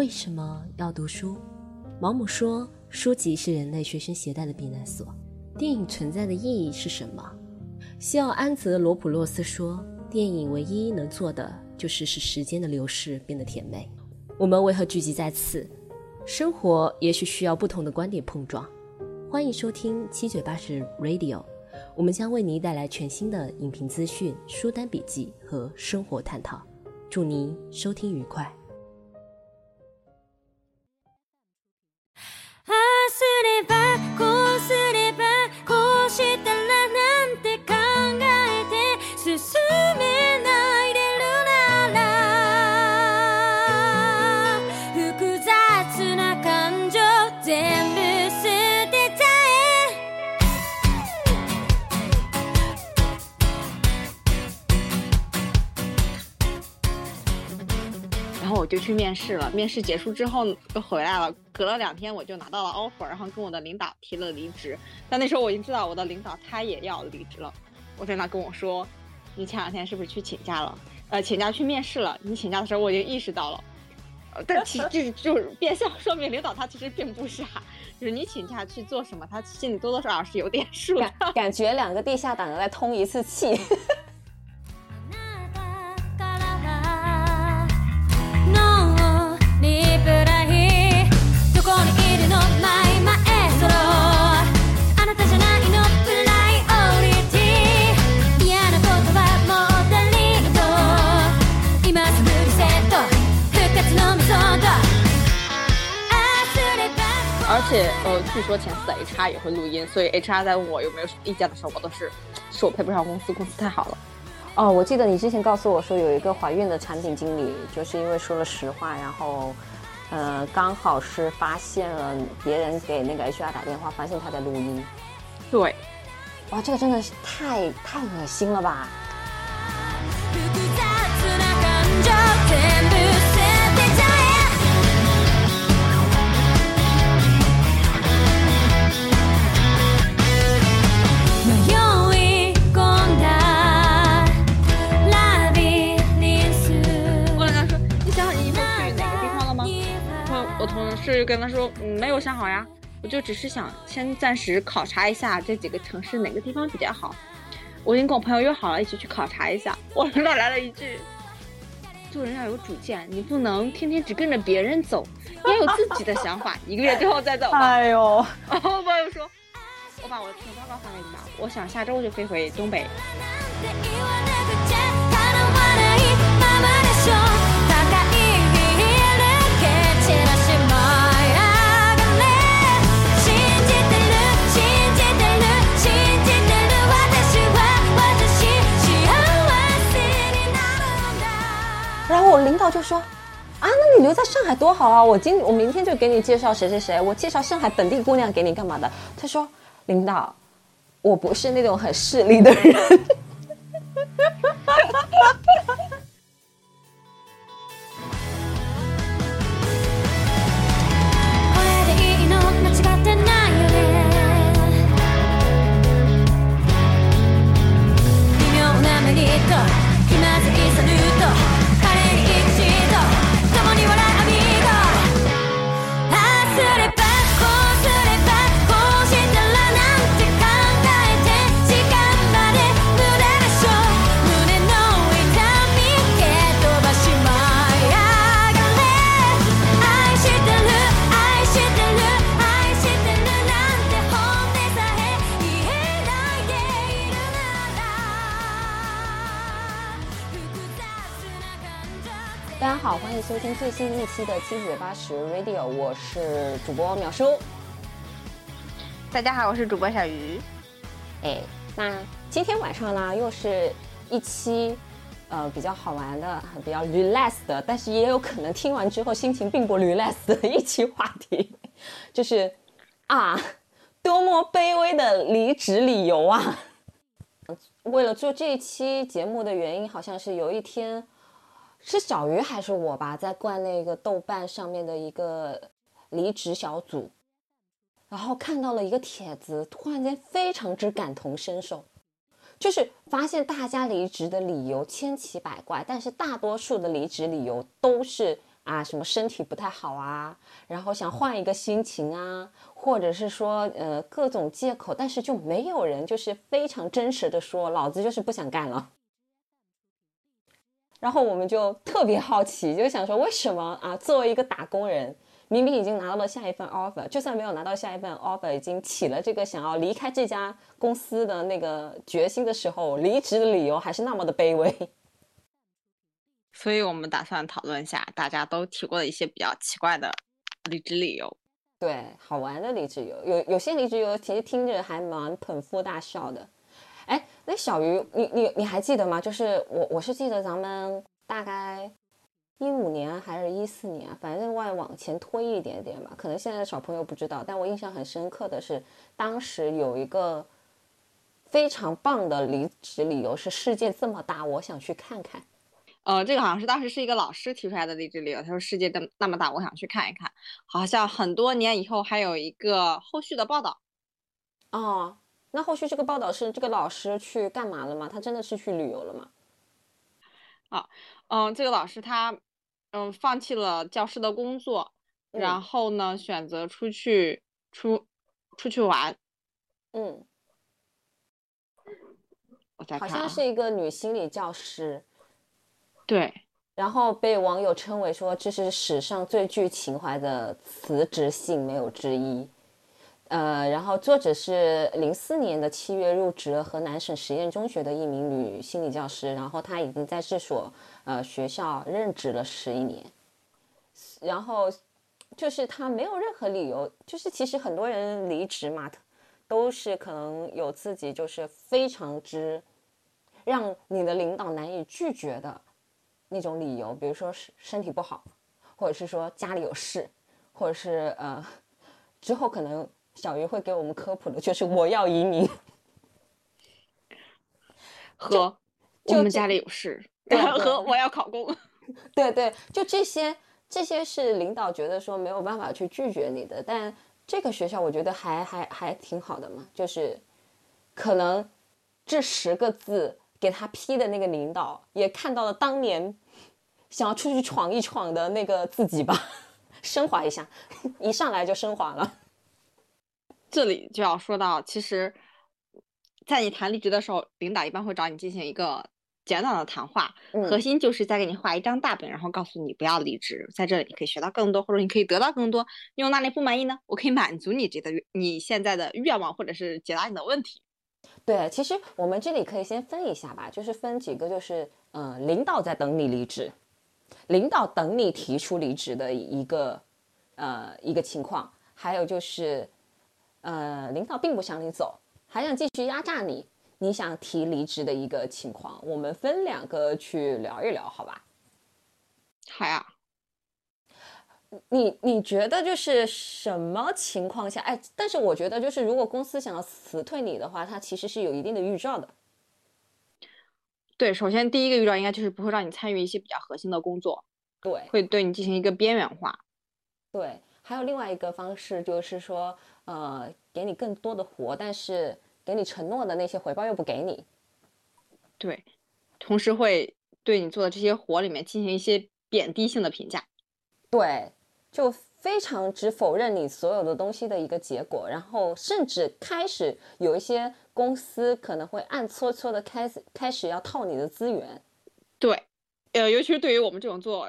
为什么要读书？毛姆说，书籍是人类随身携带的避难所。电影存在的意义是什么？西奥安泽罗普洛斯说，电影唯一能做的就是使时间的流逝变得甜美。我们为何聚集在此？生活也许需要不同的观点碰撞。欢迎收听七嘴八舌 Radio，我们将为您带来全新的影评资讯、书单笔记和生活探讨。祝您收听愉快。すればこうすればこうしたら就去面试了，面试结束之后就回来了。隔了两天，我就拿到了 offer，然后跟我的领导提了离职。但那时候我已经知道我的领导他也要离职了。我在那跟我说：“你前两天是不是去请假了？呃，请假去面试了。你请假的时候我已经意识到了。呃，但其实就就是变相说明领导他其实并不傻，就是你请假去做什么，他心里多多少少是有点数的。感觉两个地下党在通一次气。且，呃，据说前四的 HR 也会录音，所以 HR 在问我有没有什么意见的时候，我都是说我配不上公司，公司太好了。哦，我记得你之前告诉我说有一个怀孕的产品经理，就是因为说了实话，然后，呃，刚好是发现了别人给那个 HR 打电话，发现他在录音。对，哇，这个真的是太太恶心了吧！是跟他说，嗯，没有想好呀，我就只是想先暂时考察一下这几个城市哪个地方比较好。我已经跟我朋友约好了，一起去考察一下。我领导来了一句：“做人要有主见，你不能天天只跟着别人走，你要有自己的想法。一个月之后再走。”哎呦，然后朋友说：“我把我的评报告发给你吧，我想下周就飞回东北。”然后我领导就说：“啊，那你留在上海多好啊！我今我明天就给你介绍谁谁谁，我介绍上海本地姑娘给你干嘛的？”他说：“领导，我不是那种很势利的人。”收听最新一期的七嘴八十 Radio，我是主播淼叔。大家好，我是主播小鱼。哎，那今天晚上呢，又是一期呃比较好玩的、比较 relax 的，但是也有可能听完之后心情并不 relax 的一期话题，就是啊，多么卑微的离职理由啊！为了做这一期节目的原因，好像是有一天。是小鱼还是我吧，在灌那个豆瓣上面的一个离职小组，然后看到了一个帖子，突然间非常之感同身受，就是发现大家离职的理由千奇百怪，但是大多数的离职理由都是啊，什么身体不太好啊，然后想换一个心情啊，或者是说呃各种借口，但是就没有人就是非常真实的说，老子就是不想干了。然后我们就特别好奇，就想说为什么啊？作为一个打工人，明明已经拿到了下一份 offer，就算没有拿到下一份 offer，已经起了这个想要离开这家公司的那个决心的时候，离职的理由还是那么的卑微。所以我们打算讨论一下大家都提过的一些比较奇怪的离职理由。对，好玩的离职理由，有有些离职理由其实听着还蛮捧腹大笑的。哎，那小鱼，你你你还记得吗？就是我我是记得咱们大概一五年还是一四年，反正外往前推一点点吧。可能现在的小朋友不知道，但我印象很深刻的是，当时有一个非常棒的离职理由是世界这么大，我想去看看。呃，这个好像是当时是一个老师提出来的离职理由。他说：“世界的那么大，我想去看一看。”好像很多年以后还有一个后续的报道。哦，那后续这个报道是这个老师去干嘛了吗？他真的是去旅游了吗？啊，嗯，这个老师他嗯放弃了教师的工作，然后呢选择出去出出去玩。嗯，我再看，好像是一个女心理教师。对，然后被网友称为说这是史上最具情怀的辞职信，没有之一。呃，然后作者是零四年的七月入职河南省实验中学的一名女心理教师，然后她已经在这所呃学校任职了十一年。然后就是她没有任何理由，就是其实很多人离职嘛，都是可能有自己就是非常之让你的领导难以拒绝的。那种理由，比如说是身体不好，或者是说家里有事，或者是呃，之后可能小鱼会给我们科普的，就是我要移民，和我们家里有事，和我要考公，对对，就这些，这些是领导觉得说没有办法去拒绝你的，但这个学校我觉得还还还挺好的嘛，就是可能这十个字。给他批的那个领导也看到了当年想要出去闯一闯的那个自己吧，升华一下，一上来就升华了。这里就要说到，其实，在你谈离职的时候，领导一般会找你进行一个简短的谈话，核心就是在给你画一张大饼，然后告诉你不要离职，在这里你可以学到更多，或者你可以得到更多。你有哪里不满意呢？我可以满足你这个你现在的愿望，或者是解答你的问题。对，其实我们这里可以先分一下吧，就是分几个，就是嗯，领导在等你离职，领导等你提出离职的一个呃一个情况，还有就是呃领导并不想你走，还想继续压榨你，你想提离职的一个情况，我们分两个去聊一聊，好吧？好呀。你你觉得就是什么情况下？哎，但是我觉得就是如果公司想要辞退你的话，它其实是有一定的预兆的。对，首先第一个预兆应该就是不会让你参与一些比较核心的工作，对，会对你进行一个边缘化。对，还有另外一个方式就是说，呃，给你更多的活，但是给你承诺的那些回报又不给你。对，同时会对你做的这些活里面进行一些贬低性的评价。对。就非常只否认你所有的东西的一个结果，然后甚至开始有一些公司可能会暗搓搓的开始开始要套你的资源。对，呃，尤其是对于我们这种做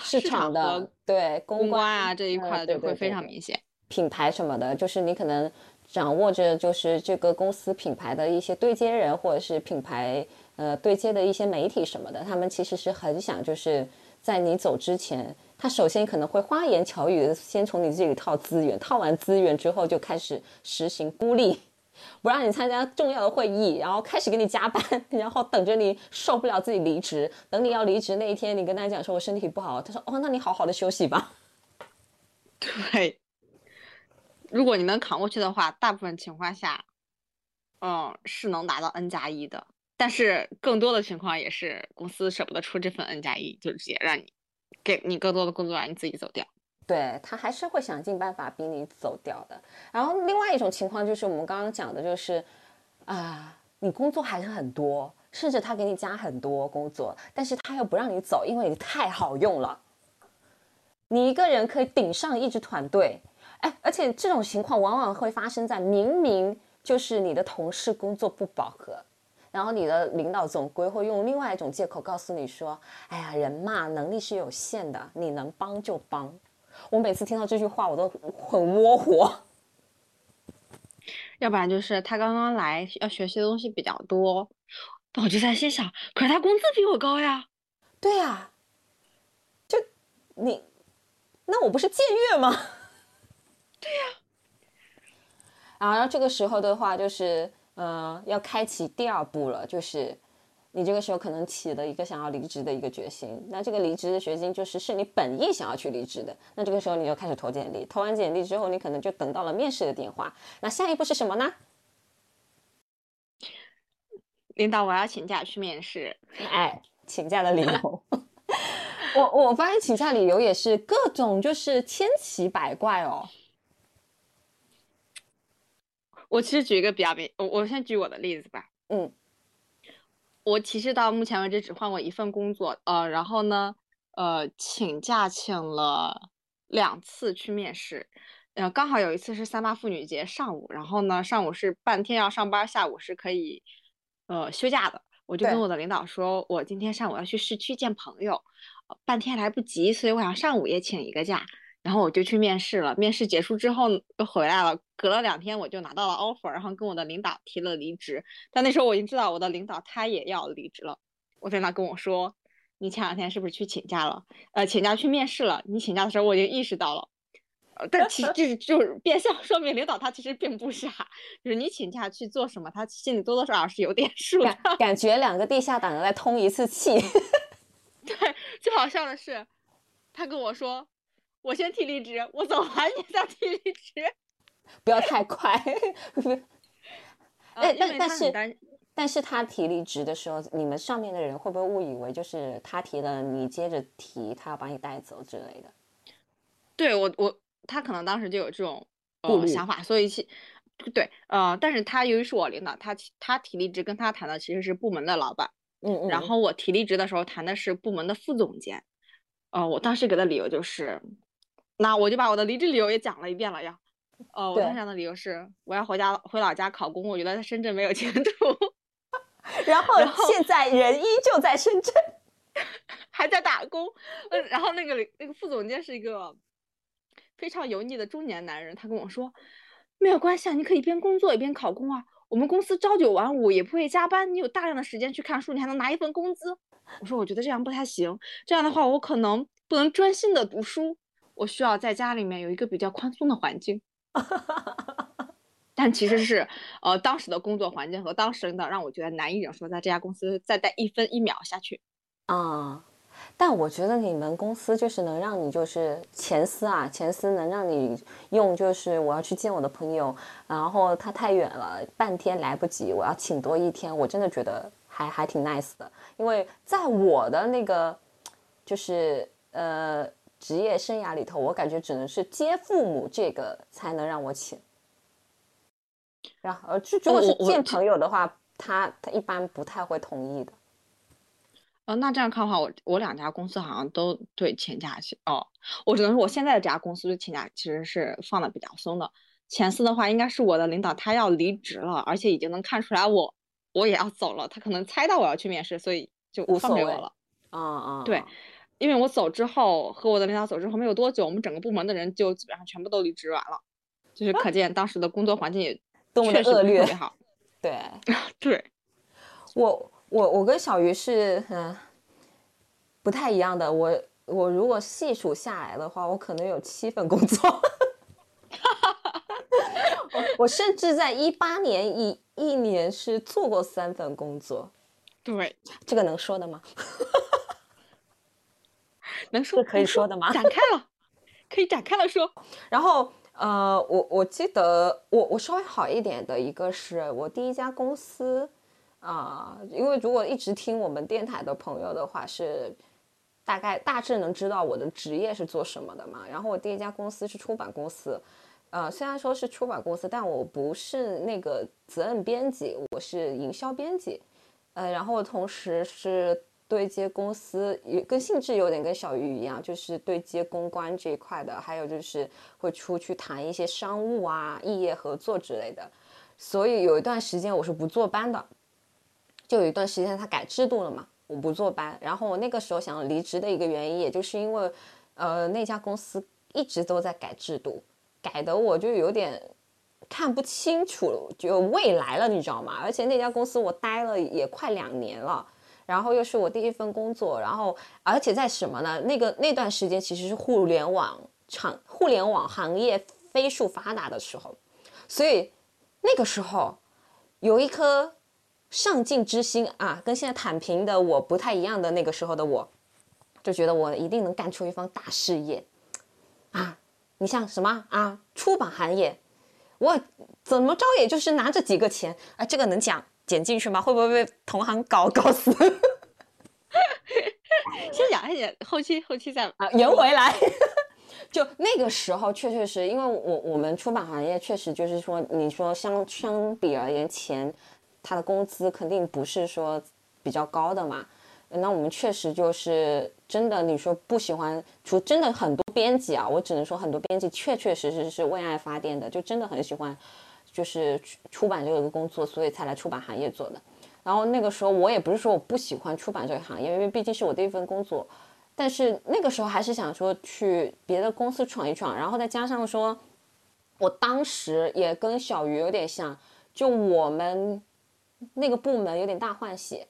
市场的，对公关啊这一块的，会非常明显。品牌什么的，就是你可能掌握着就是这个公司品牌的一些对接人，或者是品牌呃对接的一些媒体什么的，他们其实是很想就是在你走之前。他首先可能会花言巧语的先从你这里套资源，套完资源之后就开始实行孤立，不让你参加重要的会议，然后开始给你加班，然后等着你受不了自己离职。等你要离职那一天，你跟他讲说我身体不好，他说哦，那你好好的休息吧。对，如果你能扛过去的话，大部分情况下，嗯，是能拿到 N 加一的。但是更多的情况也是公司舍不得出这份 N 加一，就直接让你。给你更多的工作，让你自己走掉。对他还是会想尽办法逼你走掉的。然后另外一种情况就是我们刚刚讲的，就是啊，你工作还是很多，甚至他给你加很多工作，但是他又不让你走，因为你太好用了。你一个人可以顶上一支团队，哎，而且这种情况往往会发生在明明就是你的同事工作不饱和，然后你的领导总归会用另外一种借口告诉你说：“哎呀，人嘛，能力是有限的，你能帮就帮。”我每次听到这句话，我都很窝火。要不然就是他刚刚来，要学习的东西比较多，我就在心想，可是他工资比我高呀。对呀，就你，那我不是僭越吗？对呀。然后这个时候的话，就是呃，要开启第二步了，就是。你这个时候可能起了一个想要离职的一个决心，那这个离职的决心就是是你本意想要去离职的，那这个时候你就开始投简历，投完简历之后，你可能就等到了面试的电话，那下一步是什么呢？领导，我要请假去面试。哎，请假的理由，我我发现请假理由也是各种就是千奇百怪哦。我其实举一个比较明，我我先举我的例子吧。嗯。我其实到目前为止只换过一份工作，呃，然后呢，呃，请假请了两次去面试，呃，刚好有一次是三八妇女节上午，然后呢，上午是半天要上班，下午是可以，呃，休假的。我就跟我的领导说，我今天上午要去市区见朋友，半天来不及，所以我想上午也请一个假。然后我就去面试了，面试结束之后又回来了，隔了两天我就拿到了 offer，然后跟我的领导提了离职。但那时候我已经知道我的领导他也要离职了，我在那跟我说：“你前两天是不是去请假了？呃，请假去面试了。你请假的时候我已经意识到了，呃，但其实就是 就是变相说明领导他其实并不傻，就是你请假去做什么，他心里多多少少是有点数的。感觉两个地下党在通一次气。对，最好笑的是，他跟我说。我先提离职，我走完你再提离职，不要太快。哎，但但是但是他提离职的时候，你们上面的人会不会误以为就是他提了，你接着提，他要把你带走之类的？对我我他可能当时就有这种呃想法，所以其对呃，但是他由于是我领导，他他提离职跟他谈的其实是部门的老板，嗯嗯，然后我提离职的时候谈的是部门的副总监，呃，我当时给的理由就是。那我就把我的离职理由也讲了一遍了呀。哦，我当时的理由是我要回家回老家考公，我觉得在深圳没有前途。然后现在人依旧在深圳，还在打工。嗯，然后那个那个副总监是一个非常油腻的中年男人，他跟我说没有关系啊，你可以边工作一边考公啊。我们公司朝九晚五，也不会加班，你有大量的时间去看书，你还能拿一份工资。我说我觉得这样不太行，这样的话我可能不能专心的读书。我需要在家里面有一个比较宽松的环境，但其实是，呃，当时的工作环境和当时领导让我觉得难以忍受，在这家公司再待一分一秒下去。啊，但我觉得你们公司就是能让你就是前司啊，前司能让你用，就是我要去见我的朋友，然后他太远了，半天来不及，我要请多一天，我真的觉得还还挺 nice 的，因为在我的那个就是呃。职业生涯里头，我感觉只能是接父母这个才能让我请。然后，呃，如果是见朋友的话，他他一般不太会同意的。呃，那这样看的话，我我两家公司好像都对请假哦，我只能说我现在的这家公司对请假其实是放的比较松的。前四的话，应该是我的领导他要离职了，而且已经能看出来我我也要走了，他可能猜到我要去面试，所以就放给我了。啊啊，对。因为我走之后，和我的领导走之后没有多久，我们整个部门的人就基本上全部都离职完了，就是可见当时的工作环境也 多么的恶劣。好，对 对，我我我跟小鱼是嗯不太一样的。我我如果细数下来的话，我可能有七份工作。我 我甚至在一八年一一年是做过三份工作。对，这个能说的吗？能说可以说的吗？展开了，可以展开了说。然后，呃，我我记得我我稍微好一点的一个是我第一家公司啊，因为如果一直听我们电台的朋友的话，是大概大致能知道我的职业是做什么的嘛。然后我第一家公司是出版公司，呃，虽然说是出版公司，但我不是那个责任编辑，我是营销编辑，呃，然后同时是对接公司，也跟性质有点跟小鱼一样，就是对接公关这一块的，还有就是会出去谈一些商务啊、异业合作之类的。所以有一段时间我是不坐班的，就有一段时间他改制度了嘛，我不坐班。然后我那个时候想离职的一个原因，也就是因为，呃，那家公司一直都在改制度，改的我就有点看不清楚就未来了，你知道吗？而且那家公司我待了也快两年了，然后又是我第一份工作，然后而且在什么呢？那个那段时间其实是互联网厂、互联网行业飞速发达的时候，所以。那个时候，有一颗上进之心啊，跟现在躺平的我不太一样的。那个时候的我，就觉得我一定能干出一番大事业啊！你像什么啊？出版行业，我怎么着也就是拿这几个钱啊，这个能讲剪进去吗？会不会被同行搞搞死？先讲一点，后期后期再啊圆回来。就那个时候，确确实，因为我我们出版行业确实就是说，你说相相比而言，钱，他的工资肯定不是说比较高的嘛。那我们确实就是真的，你说不喜欢，除真的很多编辑啊，我只能说很多编辑确确实实是为爱发电的，就真的很喜欢，就是出版这个工作，所以才来出版行业做的。然后那个时候，我也不是说我不喜欢出版这个行业，因为毕竟是我第一份工作。但是那个时候还是想说去别的公司闯一闯，然后再加上说，我当时也跟小鱼有点像，就我们那个部门有点大换血，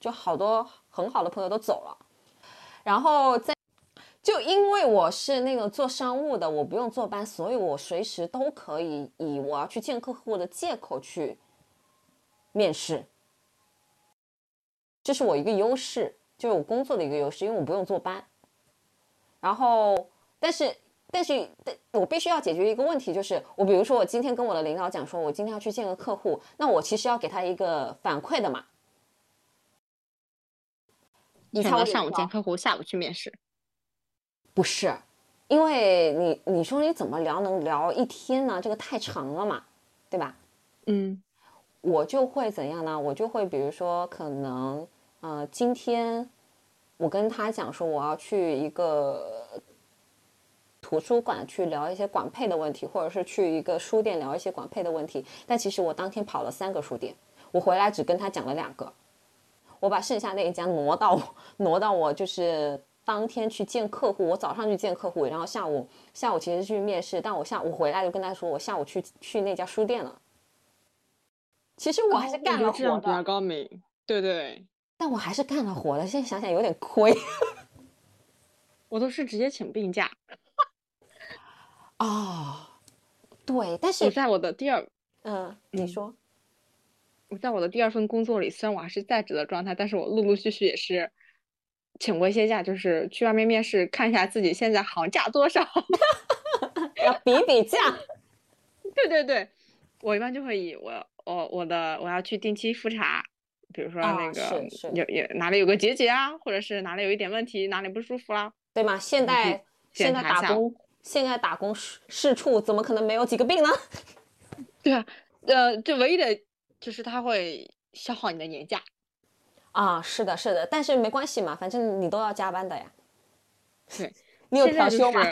就好多很好的朋友都走了，然后在就因为我是那个做商务的，我不用坐班，所以我随时都可以以我要去见客户的借口去面试，这是我一个优势。就是我工作的一个优势，因为我不用坐班。然后，但是，但是，但我必须要解决一个问题，就是我比如说，我今天跟我的领导讲说，我今天要去见个客户，那我其实要给他一个反馈的嘛。你才上午见客户，下午去面试？不是，因为你你说你怎么聊能聊一天呢？这个太长了嘛，对吧？嗯，我就会怎样呢？我就会比如说可能。呃，今天我跟他讲说我要去一个图书馆去聊一些管配的问题，或者是去一个书店聊一些管配的问题。但其实我当天跑了三个书店，我回来只跟他讲了两个，我把剩下那一家挪到 挪到我就是当天去见客户。我早上去见客户，然后下午下午其实去面试，但我下午回来就跟他说我下午去去那家书店了。其实我还是干了活的，比较高明，对对。但我还是干了活的，现在想想有点亏。我都是直接请病假。哦，对，但是我在我的第二，嗯，你说，我在我的第二份工作里，虽然我还是在职的状态，但是我陆陆续续也是请过一些假，就是去外面面试，看一下自己现在行价多少，要比比价。对对对，我一般就会以我我我的我要去定期复查。比如说那个有有哪里有个结节啊，或者是哪里有一点问题，哪里不舒服啦，对吗？现在现在打工，现在打工是是处，怎么可能没有几个病呢？对啊，呃，就唯一的就是他会消耗你的年假啊，是的，是的，但是没关系嘛，反正你都要加班的呀。对，你有调休吗？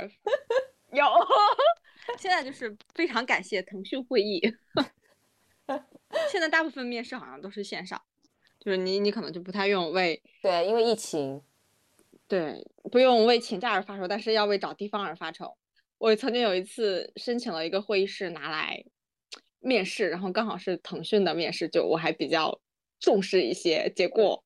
有，现在就是非常感谢腾讯会议，现在大部分面试好像都是线上。就是你，你可能就不太用为对，因为疫情，对，不用为请假而发愁，但是要为找地方而发愁。我曾经有一次申请了一个会议室拿来面试，然后刚好是腾讯的面试，就我还比较重视一些。结果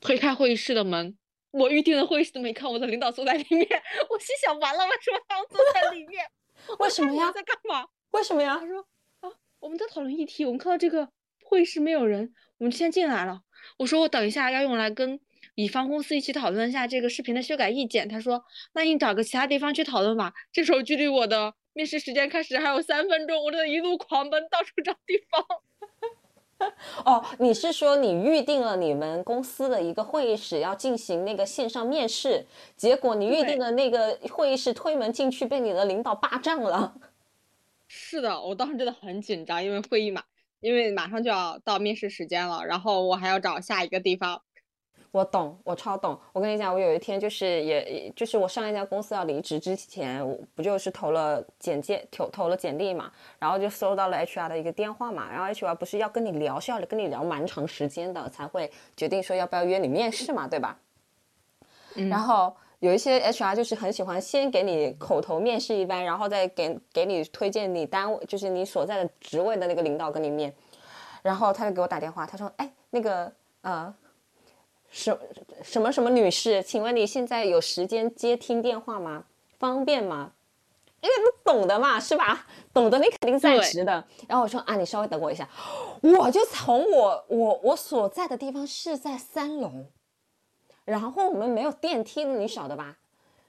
推开会议室的门，我预定的会议室都没看，我的领导坐在里面。我心想，完了，为什么他要坐在里面？为什么呀？在干嘛？为什么呀？他说啊，我们在讨论议题，我们看到这个会议室没有人。我们先进来了，我说我等一下要用来跟乙方公司一起讨论一下这个视频的修改意见。他说，那你找个其他地方去讨论吧。这时候距离我的面试时间开始还有三分钟，我真的一路狂奔，到处找地方。哦，你是说你预定了你们公司的一个会议室要进行那个线上面试，结果你预定的那个会议室推门进去被你的领导霸占了？是的，我当时真的很紧张，因为会议嘛。因为马上就要到面试时间了，然后我还要找下一个地方。我懂，我超懂。我跟你讲，我有一天就是也就是我上一家公司要离职之前，不就是投了简介，投投了简历嘛，然后就收到了 HR 的一个电话嘛，然后 HR 不是要跟你聊，是要跟你聊蛮长时间的，才会决定说要不要约你面试嘛，对吧？然后有一些 HR 就是很喜欢先给你口头面试一番，然后再给给你推荐你单位，就是你所在的职位的那个领导跟你面，然后他就给我打电话，他说，哎，那个呃。什什么什么女士，请问你现在有时间接听电话吗？方便吗？因为懂的嘛，是吧？懂得你肯定在职的。然后我说啊，你稍微等我一下，我就从我我我所在的地方是在三楼，然后我们没有电梯的，你晓得吧？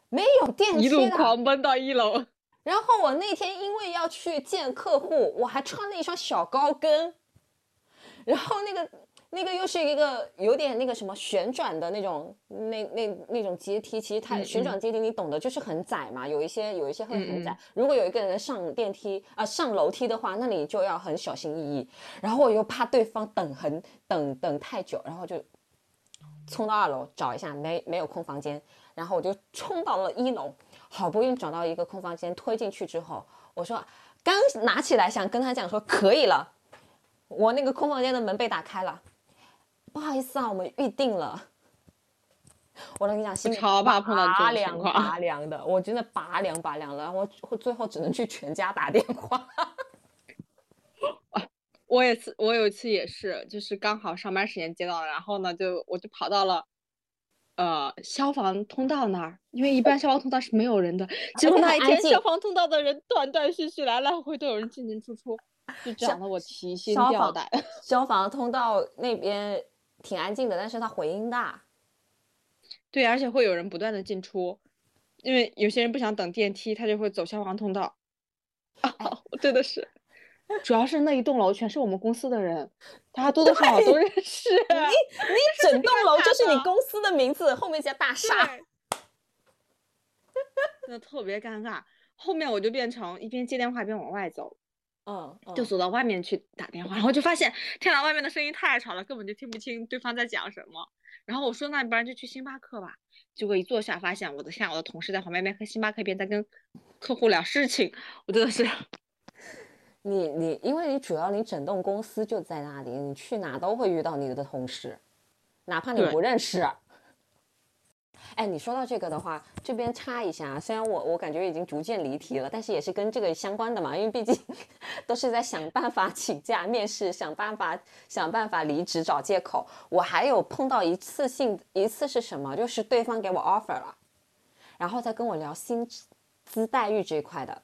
没有电梯，一路狂奔到一楼。然后我那天因为要去见客户，我还穿了一双小高跟，然后那个。那个又是一个有点那个什么旋转的那种，那那那种阶梯，其实它旋转阶梯你懂的，就是很窄嘛，有一些有一些会很窄。如果有一个人上电梯啊上楼梯的话，那你就要很小心翼翼。然后我又怕对方等很等等太久，然后就冲到二楼找一下，没没有空房间，然后我就冲到了一楼，好不容易找到一个空房间，推进去之后，我说刚拿起来想跟他讲说可以了，我那个空房间的门被打开了。不好意思啊，我们预定了。我跟你讲，心超怕碰到拔凉拔凉的，我真的拔凉拔凉了，我我最后只能去全家打电话。我也是，我有一次也是，就是刚好上班时间接到了，然后呢，就我就跑到了呃消防通道那儿，因为一般消防通道是没有人的。结果那一天消防通道的人断断续续，来来回回都有人进进出出，就讲的我提心吊胆。消防通道那边。挺安静的，但是它回音大。对，而且会有人不断的进出，因为有些人不想等电梯，他就会走消防通道。啊，真的是，主要是那一栋楼全是我们公司的人，大家多多少少都认 识。你你整栋楼就是你公司的名字，后面加大厦。真的特别尴尬，后面我就变成一边接电话一边往外走。嗯，就走到外面去打电话，然后就发现天呐，外面的声音太吵了，根本就听不清对方在讲什么。然后我说那不然就去星巴克吧。结果一坐下，发现我的现在我的同事在旁边边喝星巴克边在跟客户聊事情。我真的是，你你，因为你主要你整栋公司就在那里，你去哪都会遇到你的同事，哪怕你不认识。哎，你说到这个的话，这边插一下，虽然我我感觉已经逐渐离题了，但是也是跟这个相关的嘛，因为毕竟 都是在想办法 请假面试，想办法想办法离职找借口。我还有碰到一次性一次是什么？就是对方给我 offer 了，然后再跟我聊薪资待遇这一块的，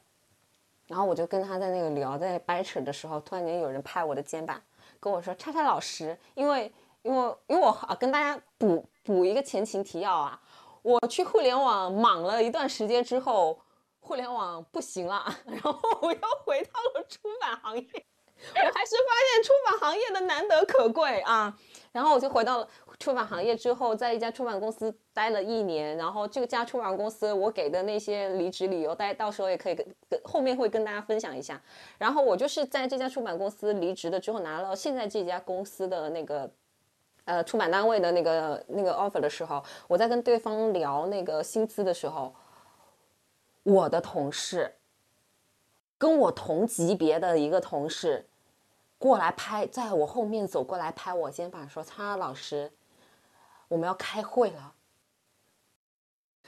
然后我就跟他在那个聊，在掰扯的时候，突然间有人拍我的肩膀，跟我说：“叉叉老师，因为因为因为我啊，跟大家补补一个前情提要啊。”我去互联网莽了一段时间之后，互联网不行了，然后我又回到了出版行业。我还是发现出版行业的难得可贵啊，然后我就回到了出版行业之后，在一家出版公司待了一年，然后这个家出版公司我给的那些离职理由，大家到时候也可以跟后面会跟大家分享一下。然后我就是在这家出版公司离职了之后，拿了现在这家公司的那个。呃，出版单位的那个那个 offer 的时候，我在跟对方聊那个薪资的时候，我的同事跟我同级别的一个同事过来拍，在我后面走过来拍我肩膀说：“苍老师，我们要开会了。”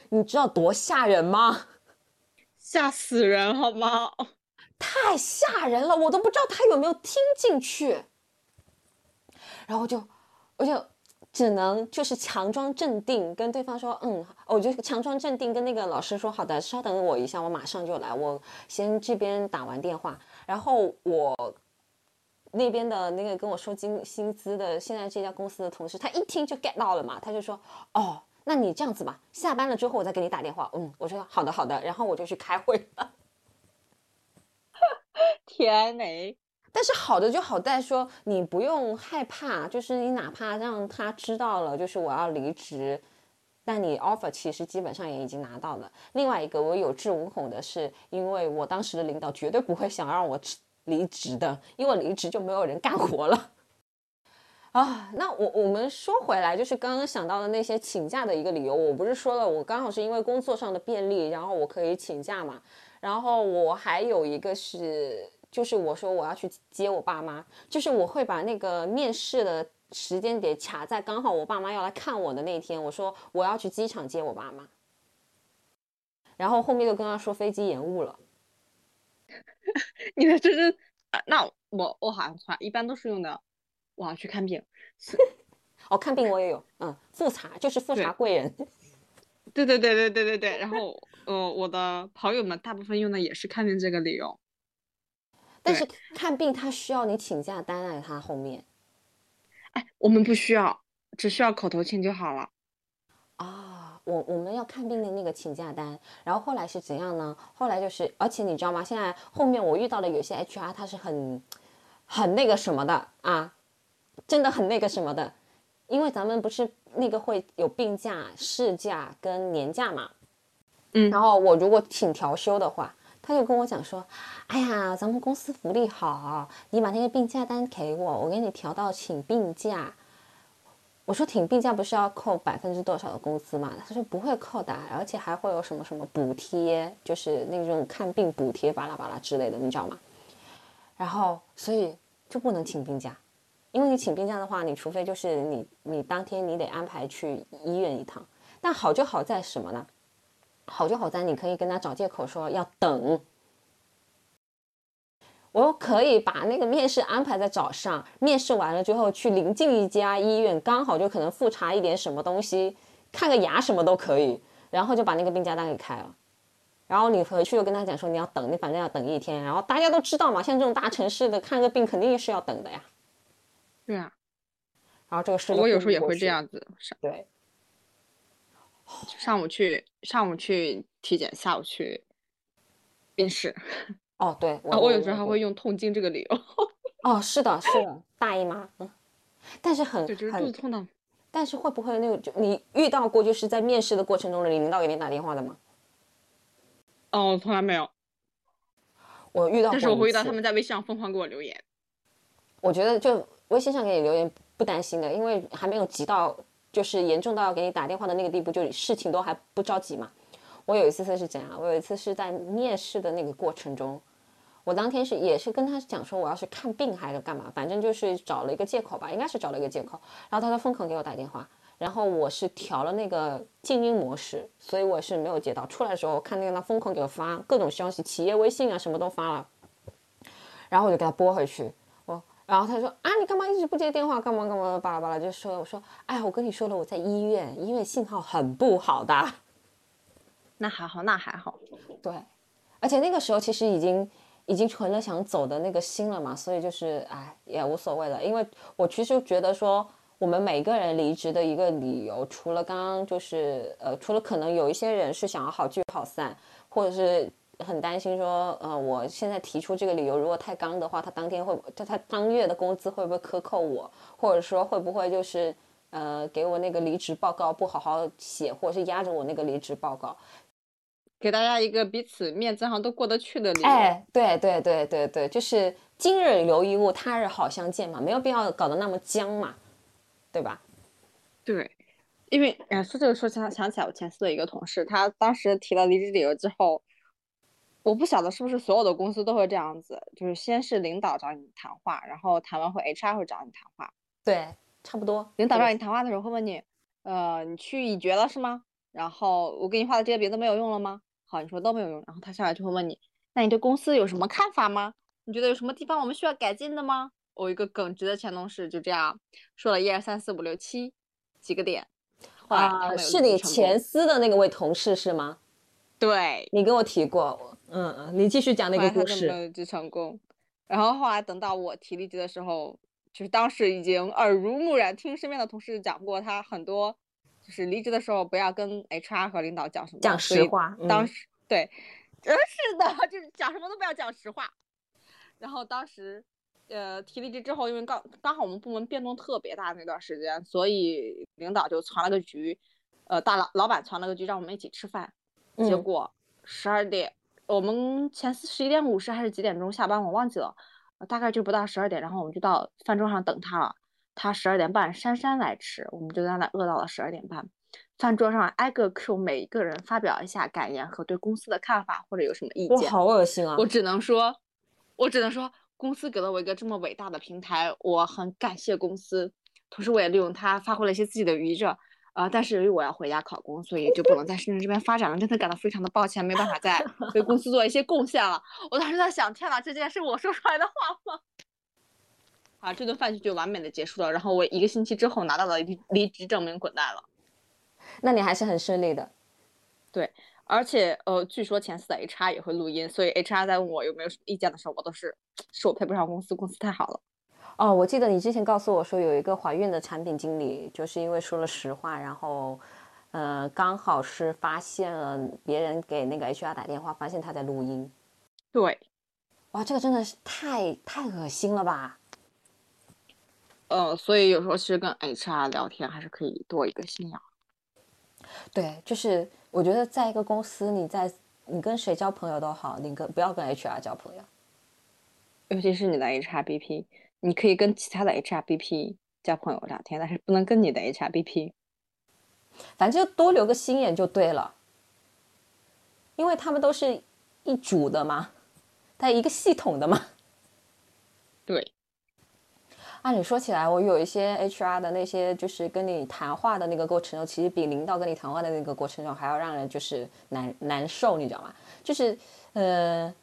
你知道多吓人吗？吓死人好吗？太吓人了，我都不知道他有没有听进去，然后就。我就只能就是强装镇定，跟对方说，嗯，我就强装镇定，跟那个老师说，好的，稍等我一下，我马上就来，我先这边打完电话，然后我那边的那个跟我说金薪资的，现在这家公司的同事，他一听就 get 到了嘛，他就说，哦，那你这样子吧，下班了之后我再给你打电话，嗯，我说好的好的，然后我就去开会了，天哪！但是好的就好在说你不用害怕，就是你哪怕让他知道了，就是我要离职，但你 offer 其实基本上也已经拿到了。另外一个我有恃无恐的是，因为我当时的领导绝对不会想让我离职的，因为离职就没有人干活了。啊，那我我们说回来，就是刚刚想到的那些请假的一个理由，我不是说了，我刚好是因为工作上的便利，然后我可以请假嘛。然后我还有一个是，就是我说我要去接我爸妈，就是我会把那个面试的时间点卡在刚好我爸妈要来看我的那天，我说我要去机场接我爸妈，然后后面就跟他说飞机延误了。你的这是啊？那我我好像从来一般都是用的，我要去看病。哦，看病我也有，嗯，复查就是复查贵人。对对对对对对对。然后呃，我的朋友们大部分用的也是看病这个理由。但是看病他需要你请假单在他后面。哎，我们不需要，只需要口头请就好了。啊，我我们要看病的那个请假单，然后后来是怎样呢？后来就是，而且你知道吗？现在后面我遇到的有些 HR 他是很很那个什么的啊，真的很那个什么的，因为咱们不是那个会有病假、事假跟年假嘛，嗯，然后我如果请调休的话，他就跟我讲说，哎呀，咱们公司福利好，你把那个病假单给我，我给你调到请病假。我说请病假不是要扣百分之多少的工资嘛？他说不会扣的，而且还会有什么什么补贴，就是那种看病补贴巴拉巴拉之类的，你知道吗？然后所以就不能请病假，因为你请病假的话，你除非就是你你当天你得安排去医院一趟。但好就好在什么呢？好就好在你可以跟他找借口说要等。我可以把那个面试安排在早上，面试完了之后去临近一家医院，刚好就可能复查一点什么东西，看个牙什么都可以，然后就把那个病假单给开了。然后你回去又跟他讲说你要等，你反正要等一天。然后大家都知道嘛，像这种大城市的看个病肯定是要等的呀。对啊。然后这个事我有时候也会这样子。对。上午去上午去体检，下午去面试。哦，对，啊，我有时候还会用痛经这个理由。哦，是的，是的，大姨妈，嗯，但是很就是肚子痛的。但是会不会那个就你遇到过就是在面试的过程中的领导给你打电话的吗？哦，从来没有。我遇到，但是我会遇到他们在微信上疯狂给我留言。我觉得就微信上给你留言不担心的，因为还没有急到就是严重到要给你打电话的那个地步，就事情都还不着急嘛。我有一次是怎样？我有一次是在面试的那个过程中，我当天是也是跟他讲说我要去看病还是干嘛，反正就是找了一个借口吧，应该是找了一个借口。然后他就疯狂给我打电话，然后我是调了那个静音模式，所以我是没有接到。出来的时候看那个他疯狂给我发各种消息，企业微信啊什么都发了，然后我就给他拨回去。我然后他说啊你干嘛一直不接电话？干嘛干嘛巴拉巴拉就说我说哎我跟你说了我在医院，医院信号很不好的。那还好，那还好，对，而且那个时候其实已经已经存了想走的那个心了嘛，所以就是哎也无所谓了，因为我其实觉得说我们每个人离职的一个理由，除了刚刚就是呃，除了可能有一些人是想要好聚好散，或者是很担心说呃，我现在提出这个理由如果太刚的话，他当天会他他当月的工资会不会克扣我，或者说会不会就是呃给我那个离职报告不好好写，或者是压着我那个离职报告。给大家一个彼此面子上都过得去的理由。哎，对对对对对，就是今日留一物，他日好相见嘛，没有必要搞得那么僵嘛，对吧？对，因为哎，说这个说想想起来，我前司的一个同事，他当时提了离职理由之后，我不晓得是不是所有的公司都会这样子，就是先是领导找你谈话，然后谈完会 HR 会找你谈话。对，差不多。领导找你谈话的时候会问你，呃，你去已决了是吗？然后我给你画的这些别的没有用了吗？好，你说都没有用，然后他下来就会问你，那你对公司有什么看法吗？你觉得有什么地方我们需要改进的吗？我一个耿直的前同事就这样说了一二三四五六七几个点，啊，是你前司的那个位同事是吗？对，你跟我提过，嗯嗯，你继续讲那个故事。就成功，然后后来等到我提离职的时候，就是当时已经耳濡目染，听身边的同事讲过他很多。就是离职的时候不要跟 HR 和领导讲什么，讲实话。当时对，真是的，就是讲什么都不要讲实话。然后当时，呃，提离职之后，因为刚刚好我们部门变动特别大那段时间，所以领导就传了个局，呃，大老老板传了个局让我们一起吃饭。结果十二点，我们前司十一点五十还是几点钟下班我忘记了，大概就不到十二点，然后我们就到饭桌上等他了。他十二点半姗姗来迟，我们就在那饿到了十二点半。饭桌上挨个 Q 每一个人发表一下感言和对公司的看法或者有什么意见。我。好恶心啊！我只能说，我只能说，公司给了我一个这么伟大的平台，我很感谢公司。同时，我也利用它发挥了一些自己的余热。啊、但是由于我要回家考公，所以就不能在深圳这边发展了，真的感到非常的抱歉，没办法再 为公司做一些贡献了。我当时在想，天呐，这件事我说出来的话吗？啊，这顿饭局就完美的结束了。然后我一个星期之后拿到了离离职证明，滚蛋了。那你还是很顺利的。对而且呃，据说前四的 HR 也会录音，所以 HR 在问我有没有什么意见的时候，我都是 是我配不上公司，公司太好了。哦，我记得你之前告诉我说有一个怀孕的产品经理，就是因为说了实话，然后，呃，刚好是发现了别人给那个 HR 打电话，发现他在录音。对，哇，这个真的是太太恶心了吧！呃，所以有时候其实跟 HR 聊天还是可以多一个心眼儿。对，就是我觉得在一个公司，你在你跟谁交朋友都好，你跟不要跟 HR 交朋友。尤其是你的 HRBP，你可以跟其他的 HRBP 交朋友聊天，但是不能跟你的 HRBP。反正就多留个心眼就对了，因为他们都是一组的嘛，在一个系统的嘛。对，按理说起来，我有一些 HR 的那些，就是跟你谈话的那个过程中，其实比领导跟你谈话的那个过程中还要让人就是难难受，你知道吗？就是呃，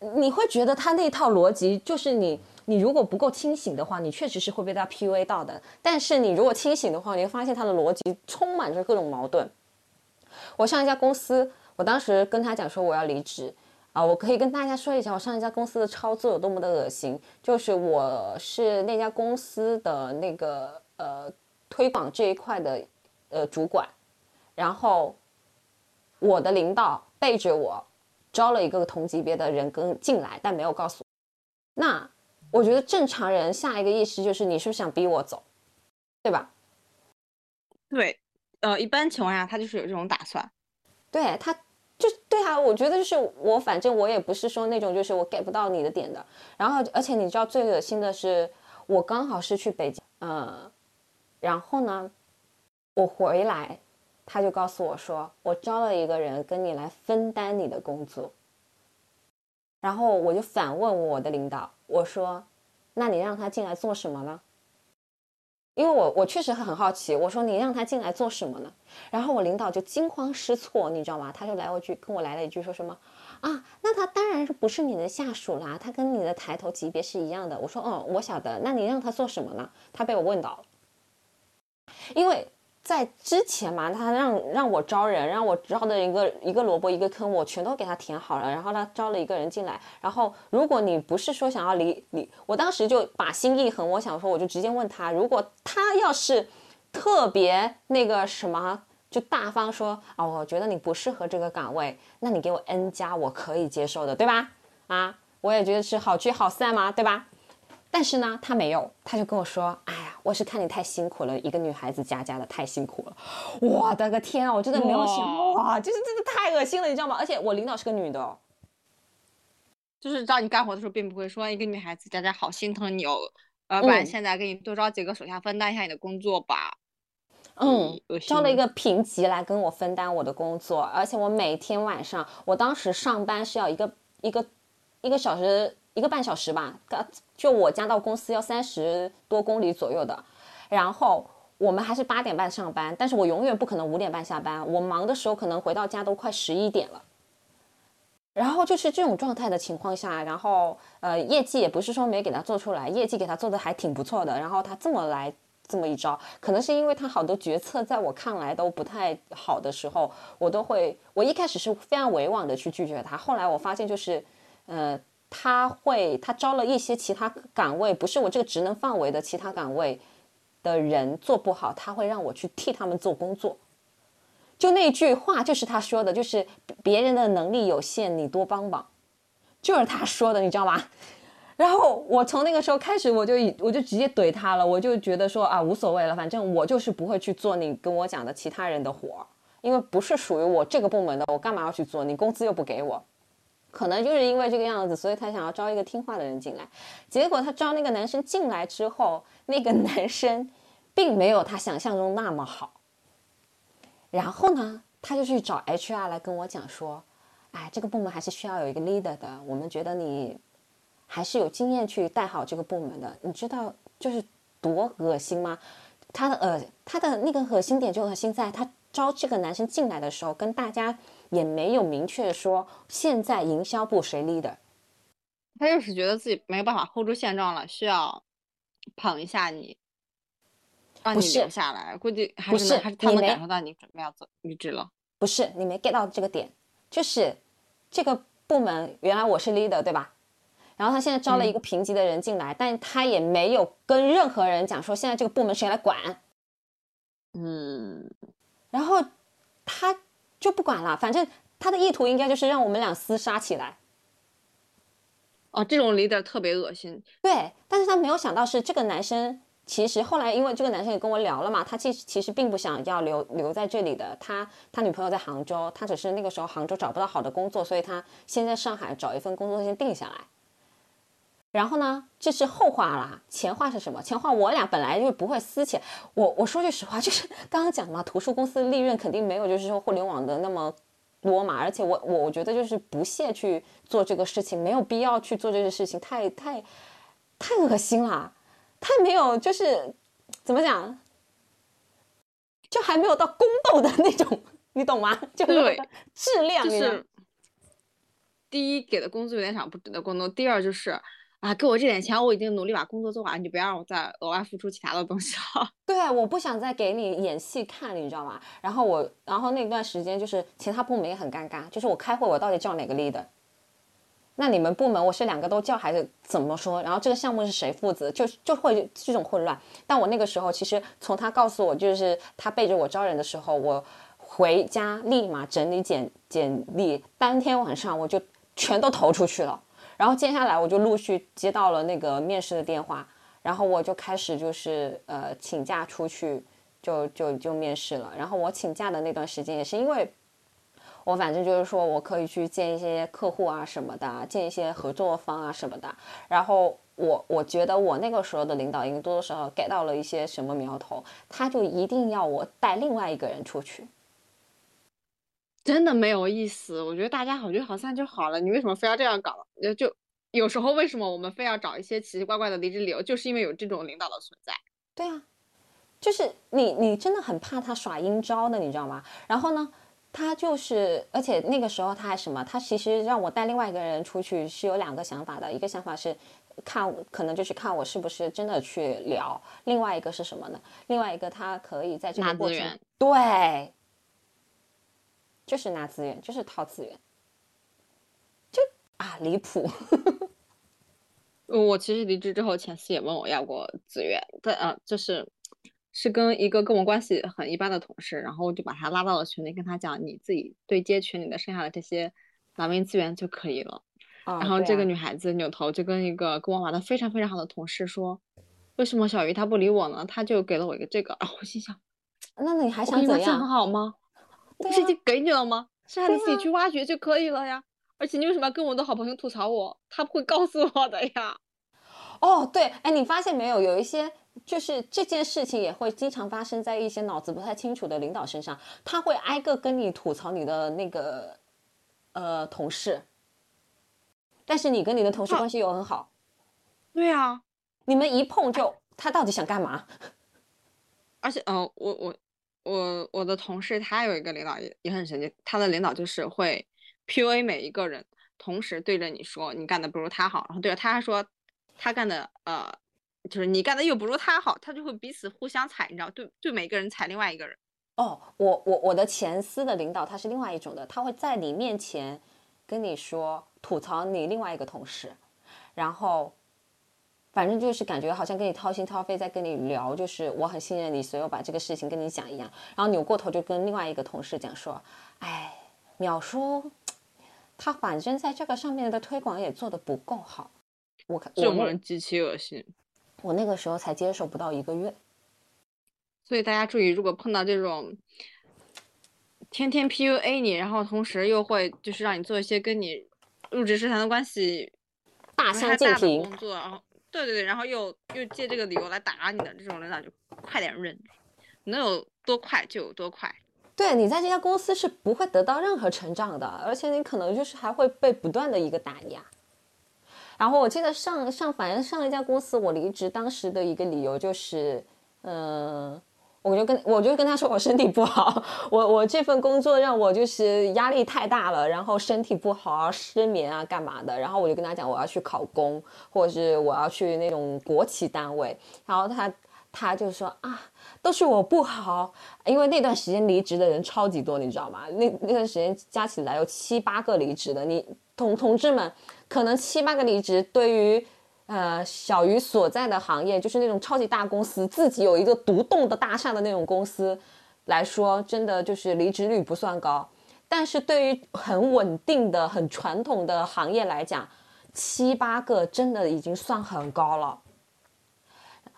你会觉得他那套逻辑，就是你你如果不够清醒的话，你确实是会被他 PUA 到的。但是你如果清醒的话，你会发现他的逻辑充满着各种矛盾。我上一家公司，我当时跟他讲说我要离职。啊，我可以跟大家说一下，我上一家公司的操作有多么的恶心。就是我是那家公司的那个呃推广这一块的呃主管，然后我的领导背着我招了一个同级别的人跟进来，但没有告诉我。那我觉得正常人下一个意识就是你是不是想逼我走，对吧？对，呃，一般情况下他就是有这种打算。对他，就对啊，我觉得就是我，反正我也不是说那种就是我 get 不到你的点的。然后，而且你知道最恶心的是，我刚好是去北京，呃，然后呢，我回来，他就告诉我说，我招了一个人跟你来分担你的工作。然后我就反问我的领导，我说，那你让他进来做什么呢？因为我我确实很好奇，我说你让他进来做什么呢？然后我领导就惊慌失措，你知道吗？他就来我句跟我来了一句说什么啊？那他当然是不是你的下属啦，他跟你的抬头级别是一样的。我说哦，我晓得。那你让他做什么呢？他被我问到了，因为在之前嘛，他让让我招人，让我招的一个一个萝卜一个坑，我全都给他填好了。然后他招了一个人进来，然后如果你不是说想要离离，我当时就把心一横，我想说我就直接问他，如果他要是特别那个什么。就大方说啊，我觉得你不适合这个岗位，那你给我 N 加，我可以接受的，对吧？啊，我也觉得是好聚好散嘛，对吧？但是呢，他没有，他就跟我说，哎，我是看你太辛苦了，一个女孩子家家的太辛苦了。我的个天啊，我真的没有想哇，就是真的太恶心了，你知道吗？而且我领导是个女的，就是让你干活的时候，并不会说一个女孩子家家好心疼你哦，呃，不然现在给你多招几个手下分担一下你的工作吧。嗯，招了一个评级来跟我分担我的工作，而且我每天晚上，我当时上班是要一个一个一个小时一个半小时吧，就我家到公司要三十多公里左右的，然后我们还是八点半上班，但是我永远不可能五点半下班，我忙的时候可能回到家都快十一点了，然后就是这种状态的情况下，然后呃业绩也不是说没给他做出来，业绩给他做的还挺不错的，然后他这么来。这么一招，可能是因为他好多决策在我看来都不太好的时候，我都会，我一开始是非常委婉的去拒绝他。后来我发现就是，呃，他会他招了一些其他岗位，不是我这个职能范围的其他岗位的人做不好，他会让我去替他们做工作。就那句话就是他说的，就是别人的能力有限，你多帮帮，就是他说的，你知道吗？然后我从那个时候开始，我就我就直接怼他了，我就觉得说啊无所谓了，反正我就是不会去做你跟我讲的其他人的活，因为不是属于我这个部门的，我干嘛要去做？你工资又不给我。可能就是因为这个样子，所以他想要招一个听话的人进来。结果他招那个男生进来之后，那个男生并没有他想象中那么好。然后呢，他就去找 HR 来跟我讲说：“哎，这个部门还是需要有一个 leader 的，我们觉得你还是有经验去带好这个部门的。你知道就是多恶心吗？他的呃，他的那个恶心点就恶心在他招这个男生进来的时候，跟大家。”也没有明确说现在营销部谁 leader，他就是觉得自己没有办法 hold 住现状了，需要捧一下你，让你留下来。估计还是还是他能感受到你准备要走离职了。不是你没 get 到这个点，就是这个部门原来我是 leader 对吧？然后他现在招了一个评级的人进来，但他也没有跟任何人讲说现在这个部门谁来管。嗯，然后他。就不管了，反正他的意图应该就是让我们俩厮杀起来。哦，这种 leader 特别恶心。对，但是他没有想到是这个男生，其实后来因为这个男生也跟我聊了嘛，他其实其实并不想要留留在这里的。他他女朋友在杭州，他只是那个时候杭州找不到好的工作，所以他先在上海找一份工作先定下来。然后呢，这是后话啦，前话是什么？前话我俩本来就不会私起。我我说句实话，就是刚刚讲嘛，图书公司的利润肯定没有就是说互联网的那么多嘛。而且我我我觉得就是不屑去做这个事情，没有必要去做这个事情，太太太恶心啦，太没有就是怎么讲，就还没有到宫斗的那种，你懂吗？就对质量就是第一给的工资有点少，不值得宫斗。第二就是。啊，给我这点钱，我已经努力把工作做完，你就不要让我再额外付出其他的东西了。对，我不想再给你演戏看，你知道吗？然后我，然后那段时间就是其他部门也很尴尬，就是我开会，我到底叫哪个 leader？那你们部门我是两个都叫还是怎么说？然后这个项目是谁负责？就就会这种混乱。但我那个时候其实从他告诉我，就是他背着我招人的时候，我回家立马整理简简历，当天晚上我就全都投出去了。然后接下来我就陆续接到了那个面试的电话，然后我就开始就是呃请假出去就就就面试了。然后我请假的那段时间也是因为，我反正就是说我可以去见一些客户啊什么的，见一些合作方啊什么的。然后我我觉得我那个时候的领导应该多多少少 get 到了一些什么苗头，他就一定要我带另外一个人出去。真的没有意思，我觉得大家好聚好散就好了。你为什么非要这样搞？就有时候为什么我们非要找一些奇奇怪怪的离职理由，就是因为有这种领导的存在。对啊，就是你你真的很怕他耍阴招的，你知道吗？然后呢，他就是，而且那个时候他还什么？他其实让我带另外一个人出去是有两个想法的，一个想法是看可能就是看我是不是真的去聊，另外一个是什么呢？另外一个他可以在这个过程对。就是拿资源，就是套资源，就啊离谱。我其实离职之后，前司也问我要过资源，但啊，就是是跟一个跟我关系很一般的同事，然后我就把他拉到了群里，跟他讲你自己对接群里的剩下的这些蓝莓资源就可以了。然后这个女孩子扭头就跟一个跟我玩的非常非常好的同事说：“为什么小鱼她不理我呢？”他就给了我一个这个，啊，我心想，那你还想怎样？很好吗？不是已经给你了吗？剩下你自己去挖掘就可以了呀。而且你为什么要跟我的好朋友吐槽我？他不会告诉我的呀。哦，对，哎，你发现没有？有一些就是这件事情也会经常发生在一些脑子不太清楚的领导身上，他会挨个跟你吐槽你的那个呃同事，但是你跟你的同事关系又很好。对呀，你们一碰就他到底想干嘛？而且，呃，我我。我我的同事他有一个领导也也很神奇，他的领导就是会 PUA 每一个人，同时对着你说你干的不如他好，然后对着他说他干的呃就是你干的又不如他好，他就会彼此互相踩，你知道，对对每个人踩另外一个人。哦，我我我的前司的领导他是另外一种的，他会在你面前跟你说吐槽你另外一个同事，然后。反正就是感觉好像跟你掏心掏肺在跟你聊，就是我很信任你，所以我把这个事情跟你讲一样。然后扭过头就跟另外一个同事讲说：“哎，淼叔，他反正在这个上面的推广也做的不够好。”我这种人极其恶心。我那个时候才接手不到一个月，所以大家注意，如果碰到这种天天 PUA 你，然后同时又会就是让你做一些跟你入职时谈的关系大相径庭。工作，然后对对对，然后又又借这个理由来打你的这种领导，就快点认，能有多快就有多快。对你在这家公司是不会得到任何成长的，而且你可能就是还会被不断的一个打压。然后我记得上上反正上一家公司我离职当时的一个理由就是，嗯、我就跟我就跟他说我身体不好，我我这份工作让我就是压力太大了，然后身体不好啊，失眠啊，干嘛的？然后我就跟他讲我要去考公，或者是我要去那种国企单位，然后他他就说啊，都是我不好，因为那段时间离职的人超级多，你知道吗？那那段时间加起来有七八个离职的，你同同志们，可能七八个离职对于。呃，小鱼所在的行业就是那种超级大公司，自己有一个独栋的大厦的那种公司来说，真的就是离职率不算高。但是对于很稳定的、很传统的行业来讲，七八个真的已经算很高了。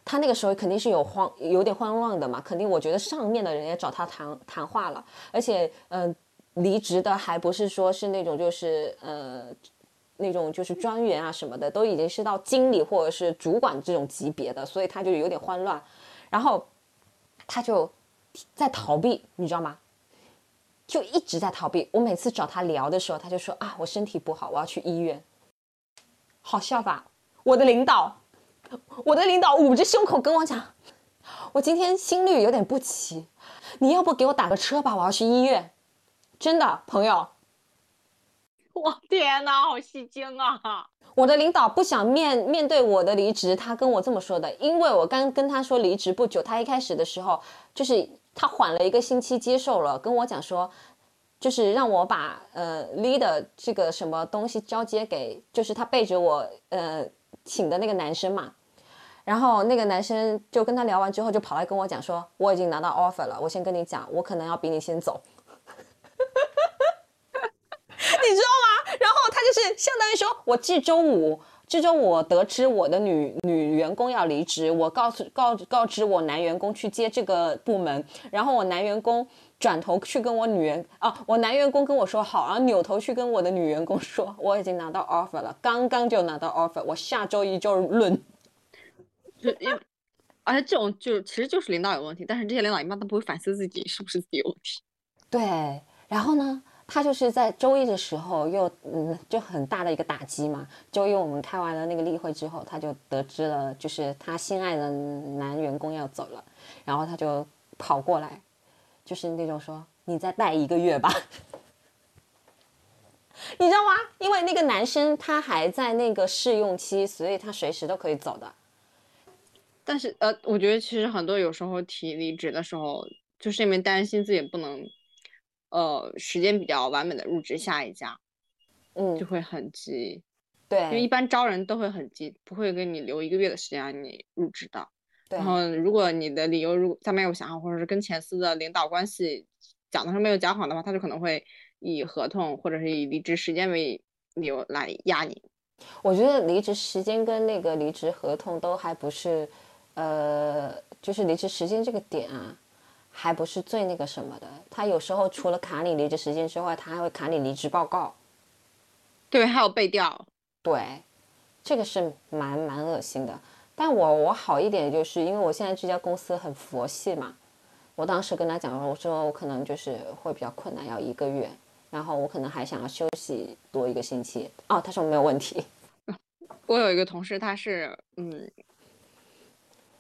他那个时候肯定是有慌，有点慌乱的嘛，肯定我觉得上面的人也找他谈谈话了，而且嗯、离职的还不是说是那种就是呃那种就是专员啊什么的，都已经是到经理或者是主管这种级别的，所以他就有点慌乱，然后他就在逃避，你知道吗？就一直在逃避。我每次找他聊的时候，他就说啊，我身体不好，我要去医院。好笑吧？我的领导，我的领导捂着胸口跟我讲，我今天心率有点不齐，你要不给我打个车吧，我要去医院。真的，朋友，我天呐，好戏精啊！我的领导不想面面对我的离职，他跟我这么说的，因为我刚跟他说离职不久，他一开始的时候就是他缓了一个星期接受了，跟我讲说，就是让我把呃 leader 这个什么东西交接给，就是他背着我呃请的那个男生嘛。然后那个男生就跟他聊完之后，就跑来跟我讲说，我已经拿到 offer 了，我先跟你讲，我可能要比你先走。你知道吗？然后他就是相当于说，我这周五，这周我得知我的女女员工要离职，我告诉告告知我男员工去接这个部门，然后我男员工转头去跟我女员啊，我男员工跟我说好，然后扭头去跟我的女员工说，我已经拿到 offer 了，刚刚就拿到 offer，我下周一就论。就因为，而且这种就其实就是领导有问题，但是这些领导一般都不会反思自己是不是自己有问题。对，然后呢，他就是在周一的时候又嗯就很大的一个打击嘛。周一我们开完了那个例会之后，他就得知了，就是他心爱的男员工要走了，然后他就跑过来，就是那种说你再待一个月吧。你知道吗？因为那个男生他还在那个试用期，所以他随时都可以走的。但是呃，我觉得其实很多有时候提离职的时候，就是因为担心自己不能，呃，时间比较完美的入职下一家，嗯就嗯，会很急。对因为一般招人都会很急，不会给你留一个月的时间让你入职的。对然后，如果你的理由如果他没有想好，或者是跟前司的领导关系讲的时候没有讲好的话，他就可能会以合同或者是以离职时间为理由来压你。我觉得离职时间跟那个离职合同都还不是，呃，就是离职时间这个点啊，还不是最那个什么的。他有时候除了卡你离职时间之外，他还会卡你离职报告。对，还有背调。对，这个是蛮蛮恶心的。但我我好一点，就是因为我现在这家公司很佛系嘛。我当时跟他讲说，我说我可能就是会比较困难，要一个月，然后我可能还想要休息多一个星期。哦，他说没有问题。我有一个同事，他是嗯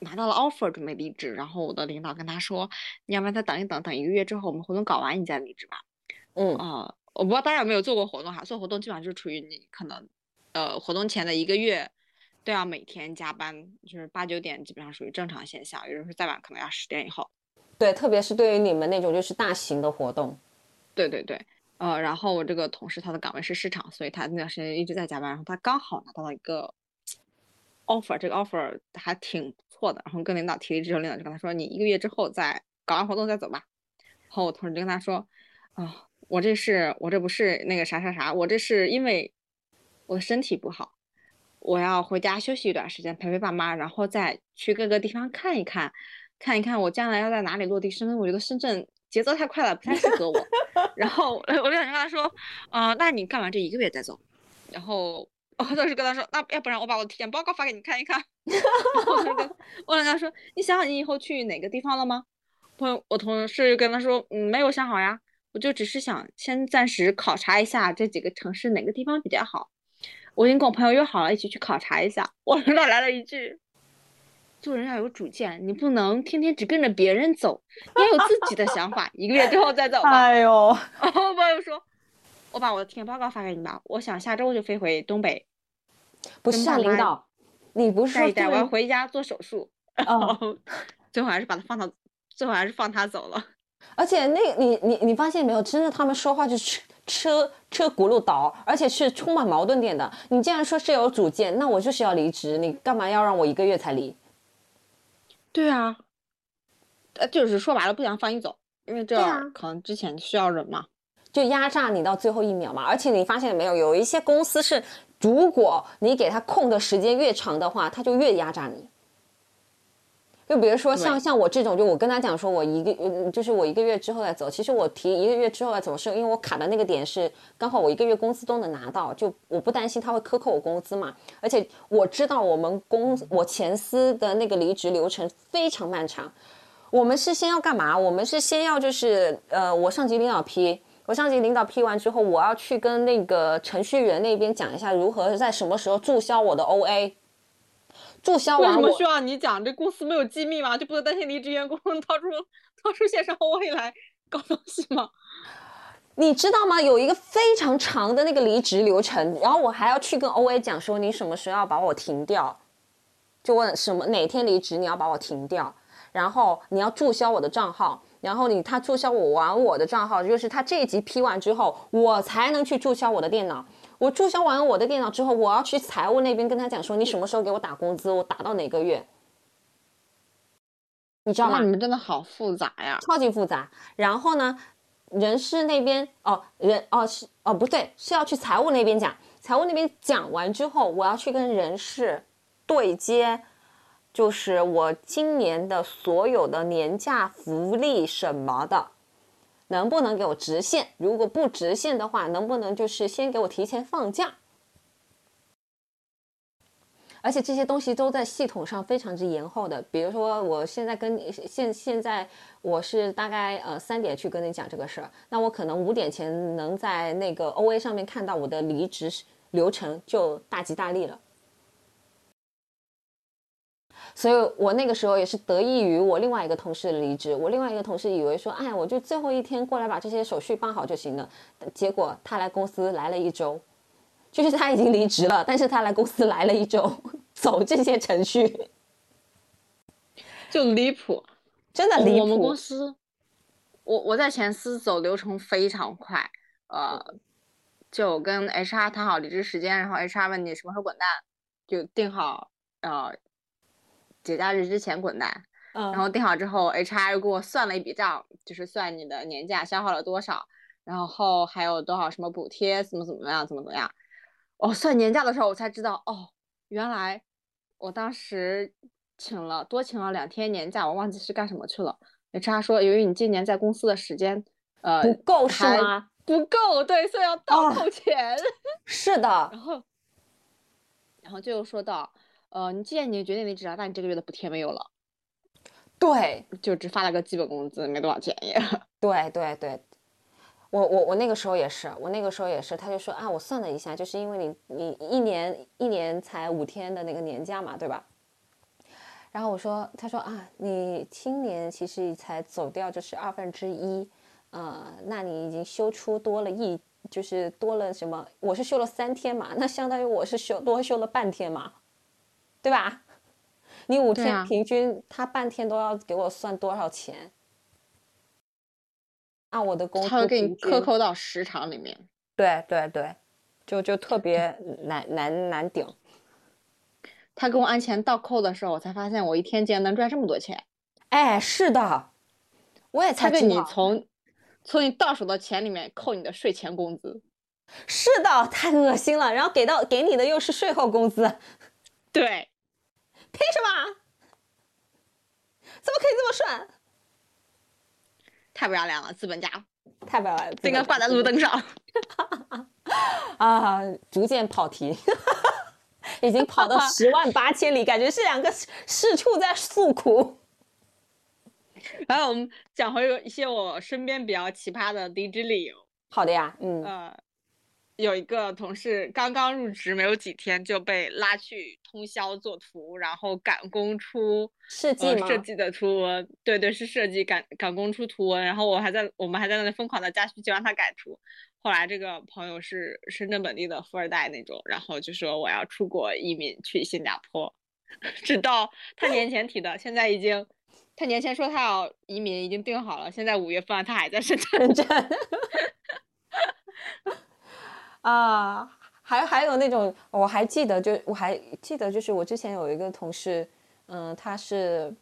拿到了 offer 准备离职，然后我的领导跟他说，你要不然再等一等，等一个月之后我们活动搞完你再离职吧。嗯，啊、我不知道大家有没有做过活动哈，做活动基本上就是处于你可能呃活动前的一个月都要每天加班，就是八九点基本上属于正常现象，有的时候再晚可能要十点以后。对，特别是对于你们那种就是大型的活动，对对对，呃，然后我这个同事他的岗位是市场，所以他那段时间一直在加班，然后他刚好拿到了一个 offer，这个 offer 还挺不错的，然后跟领导提离职之后，领导就跟他说，你一个月之后再搞完活动再走吧。然后我同事就跟他说，啊、我这是我这不是那个啥啥啥，我这是因为我的身体不好，我要回家休息一段时间，陪陪爸妈，然后再去各个地方看一看，看一看我将来要在哪里落地生根。我觉得深圳节奏太快了，不太适合我。然后 我就想跟他说，呃，那你干完这一个月再走。然后我当时跟他说，那要不然我把我的体检报告发给你看一看。我就跟我跟他说，你想好你以后去哪个地方了吗？朋友，我同事跟他说，嗯，没有想好呀，我就只是想先暂时考察一下这几个城市哪个地方比较好。我已经跟我朋友约好了，一起去考察一下。我领导来了一句：“做人要有主见，你不能天天只跟着别人走，你要有自己的想法。一个月之后再走吧。”哎呦，我朋友说：“我把我的体检报告发给你吧，我想下周就飞回东北。”不是啊，领导，你不是带我要回家做手术。哦，最后还是把他放到，最后还是放他走了。而且那，你你你发现没有？真的，他们说话就是车车轱辘倒，而且是充满矛盾点的。你既然说是有主见，那我就是要离职，你干嘛要让我一个月才离？对啊，呃，就是说白了，不想放你走，因为这可能之前需要人嘛，就压榨你到最后一秒嘛。而且你发现没有，有一些公司是，如果你给他空的时间越长的话，他就越压榨你。就比如说像像我这种，就我跟他讲说，我一个就是我一个月之后再走。其实我提一个月之后再走，是因为我卡的那个点是刚好我一个月工资都能拿到，就我不担心他会克扣我工资嘛。而且我知道我们公我前司的那个离职流程非常漫长。我们是先要干嘛？我们是先要就是呃，我上级领导批，我上级领导批完之后，我要去跟那个程序员那边讲一下如何在什么时候注销我的 OA。注销完，为什么需要你讲？这公司没有机密吗？就不能担心离职员工掏出掏出线上 OA 来搞东西吗？你知道吗？有一个非常长的那个离职流程，然后我还要去跟 OA 讲说，你什么时候要把我停掉？就问什么哪天离职，你要把我停掉，然后你要注销我的账号，然后你他注销我完我的账号，就是他这一集批完之后，我才能去注销我的电脑。我注销完我的电脑之后，我要去财务那边跟他讲说，你什么时候给我打工资？我打到哪个月？你知道吗？你们真的好复杂呀，超级复杂。然后呢，人事那边哦，人哦是哦不对，是要去财务那边讲。财务那边讲完之后，我要去跟人事对接，就是我今年的所有的年假福利什么的。能不能给我直线？如果不直线的话，能不能就是先给我提前放假？而且这些东西都在系统上非常之延后的。比如说，我现在跟你现现在我是大概呃三点去跟你讲这个事儿，那我可能五点前能在那个 O A 上面看到我的离职流程，就大吉大利了。所以我那个时候也是得益于我另外一个同事的离职。我另外一个同事以为说，哎，我就最后一天过来把这些手续办好就行了。结果他来公司来了一周，就是他已经离职了，但是他来公司来了一周，走这些程序，就离谱，真的离谱。我们公司，我我在前司走流程非常快，呃，就跟 HR 谈好离职时间，然后 HR 问你什么时候滚蛋，就定好，呃。节假日之前滚蛋，然后定好之后，HR 又给我算了一笔账，就是算你的年假消耗了多少，然后还有多少什么补贴，怎么怎么样，怎么怎么样。哦，算年假的时候我才知道，哦，原来我当时请了多请了两天年假，我忘记是干什么去了。HR 说，由于你今年在公司的时间，呃，不够是吗？不够，对，所以要倒扣钱。是的。然后，然后就说到。呃，你既然你决定离职了，那你这个月的补贴没有了，对，就只发了个基本工资，没多少钱也。对对对，我我我那个时候也是，我那个时候也是，他就说啊，我算了一下，就是因为你你一年一年才五天的那个年假嘛，对吧？然后我说，他说啊，你今年其实才走掉就是二分之一，呃，那你已经休出多了一，就是多了什么？我是休了三天嘛，那相当于我是休多休了半天嘛。对吧？你五天平均，他半天都要给我算多少钱？按我的工资，他会给你克扣到时长里面。对对对，就就特别难难难顶。他给我按钱倒扣的时候，我才发现我一天竟然能赚这么多钱。哎，是的，我也才知道。他给你从从你到手的钱里面扣你的税前工资。是的，太恶心了。然后给到给你的又是税后工资。对。凭什么？怎么可以这么顺？太不要脸了，资本家！太不要脸了，应该挂在路灯上。啊，逐渐跑题，已经跑到 十万八千里，感觉是两个社畜在诉苦。然后我们讲回一些我身边比较奇葩的离职理由。好的呀，嗯，呃，有一个同事刚刚入职没有几天就被拉去通宵做图，然后赶工出设计设计的图文。对对，是设计赶赶工出图文。然后我还在我们还在那里疯狂的加需求让他改图。后来这个朋友是深圳本地的富二代那种，然后就说我要出国移民去新加坡，直到他年前提的，现在已经。他年前说他要移民，已经定好了。现在五月份他还在深圳。啊，还还有那种，我还记得，就我还记得，就是我之前有一个同事，嗯，他是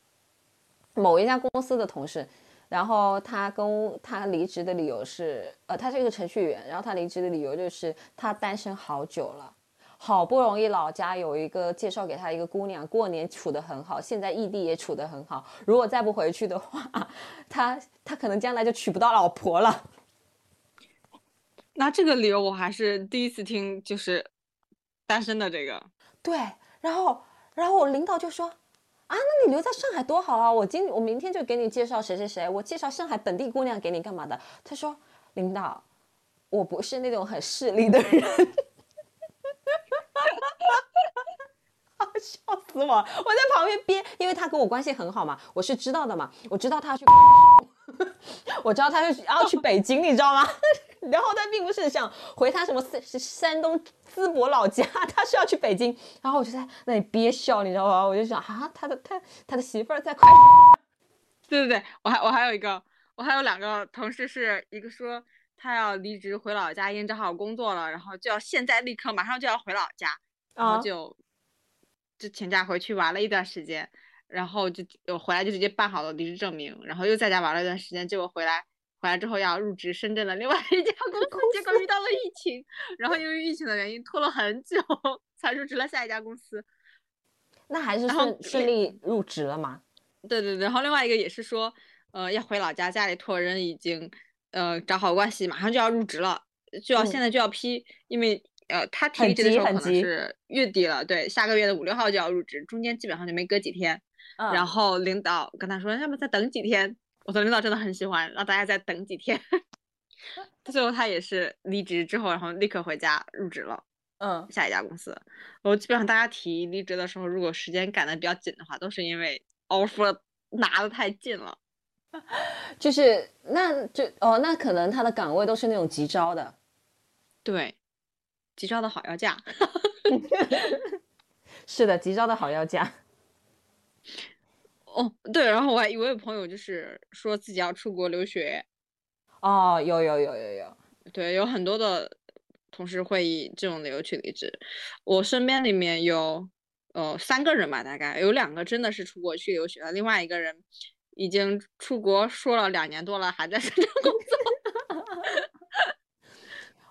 某一家公司的同事，然后他跟他离职的理由是，呃，他是一个程序员，然后他离职的理由就是他单身好久了。好不容易老家有一个介绍给他一个姑娘，过年处得很好，现在异地也处得很好。如果再不回去的话，他他可能将来就娶不到老婆了。那这个理由我还是第一次听，就是单身的这个。对，然后然后我领导就说啊，那你留在上海多好啊！我今我明天就给你介绍谁谁谁，我介绍上海本地姑娘给你干嘛的？他说领导，我不是那种很势利的人。笑死我！我在旁边憋，因为他跟我关系很好嘛，我是知道的嘛，我知道他要去，我知道他是要去北京，你知道吗？然后他并不是想回他什么山山东淄博老家，他是要去北京。然后我就在那里憋笑，你知道吗？我就想啊，他的他他的媳妇儿在快，对对对，我还我还有一个，我还有两个同事，是一个说他要离职回老家，已经找好工作了，然后就要现在立刻马上就要回老家，然后就。就请假回去玩了一段时间，然后就回来就直接办好了离职证明，然后又在家玩了一段时间，结果回来回来之后要入职深圳的另外一家公司，结果遇到了疫情，然后因为疫情的原因拖了很久才入职了下一家公司。那还是顺顺利入职了吗？对对对，然后另外一个也是说，呃，要回老家，家里托人已经呃找好关系，马上就要入职了，就要现在就要批，因为。呃，他提离职的时候可能是月底了，对，下个月的五六号就要入职，中间基本上就没隔几天。然后领导跟他说，要不再等几天？我的领导真的很喜欢让大家再等几天。最后他也是离职之后，然后立刻回家入职了。嗯，下一家公司。我基本上大家提离职的时候，如果时间赶得比较紧的话，都是因为 offer 拿的太近了。就是那就哦，那可能他的岗位都是那种急招的。对。急招的好要价，是的，急招的好要嫁。哦，对，然后我还一位朋友就是说自己要出国留学。哦，有有有有有，对，有很多的同事会以这种理由去离职。我身边里面有呃三个人吧，大概有两个真的是出国去留学了，另外一个人已经出国说了两年多了，还在深圳工作。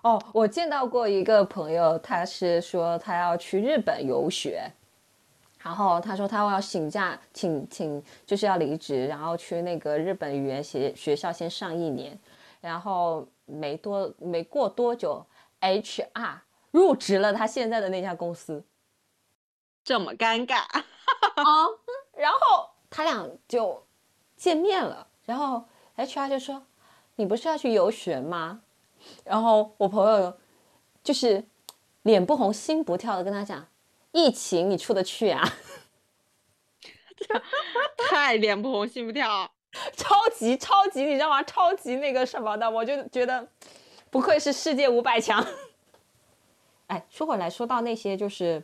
哦，我见到过一个朋友，他是说他要去日本游学，然后他说他要请假，请请就是要离职，然后去那个日本语言学学校先上一年，然后没多没过多久，HR 入职了他现在的那家公司，这么尴尬啊！然后他俩就见面了，然后 HR 就说：“你不是要去游学吗？”然后我朋友就是脸不红心不跳的跟他讲：“疫情你出得去啊？”太脸不红心不跳，超级超级，你知道吗？超级那个什么的，我就觉得不愧是世界五百强。哎，说回来，说到那些，就是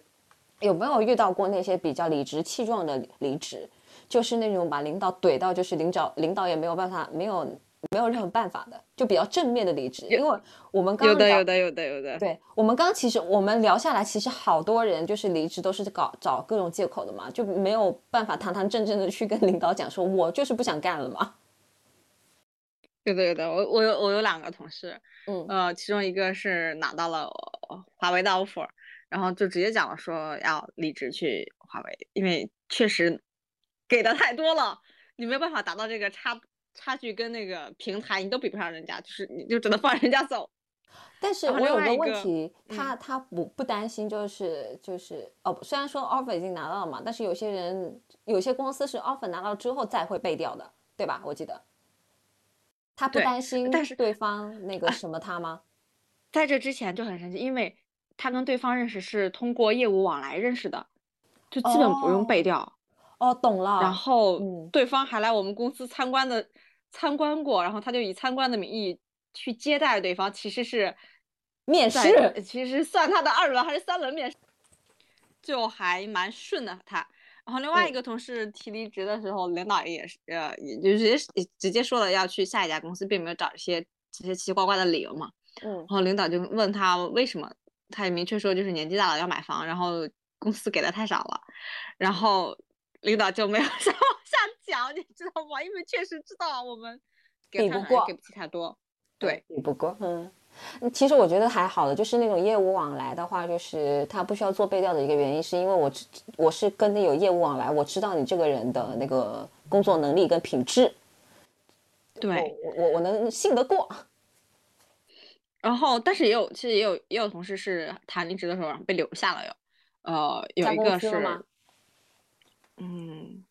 有没有遇到过那些比较理直气壮的离职？就是那种把领导怼到，就是领导领导也没有办法，没有。没有任何办法的，就比较正面的离职，因为我们刚有的有的有的有的，对我们刚其实我们聊下来，其实好多人就是离职都是搞找各种借口的嘛，就没有办法堂堂正正的去跟领导讲说，我就是不想干了嘛。有的有的，我我有我有两个同事，嗯呃，其中一个是拿到了华为的 offer，然后就直接讲了说要离职去华为，因为确实给的太多了，你没有办法达到这个差。差距跟那个平台你都比不上人家，就是你就只能放人家走。但是我有个问题，嗯他他不不担心，就是就是哦，虽然说 offer 已经拿到了嘛，但是有些人有些公司是 offer 拿到之后再会背掉的，对吧？我记得他不担心但是对方那个什么他吗？在这之前就很神奇，因为他跟对方认识是通过业务往来认识的，就基本不用背哦调。哦，懂了。然后嗯对方还来我们公司参观的参观过，然后他就以参观的名义去接待对方，其实是面试其实算他的二轮还是三轮面试，就还蛮顺的他。然后另外一嗯个同事提离职的时候，领导也是呃，也就直接也直接说了要去下一家公司，并没有找这些这些奇奇怪怪的理由嘛。嗯然后领导就问他为什么，他也明确说就是年纪大了要买房，然后公司给的太少了，然后领导就没有再往下讲，你知道吗？因为确实知道我们给比不过给不起太多，对，比不过，嗯。嗯其实我觉得还好的，就是那种业务往来的话，就是他不需要做背调的一个原因，是因为我知我是跟你有业务往来，我知道你这个人的那个工作能力跟品质，对。我我我能信得过。然后，但是也有，其实也有也有同事是谈离职的时候被留下了有，呃，有一个是吗，嗯，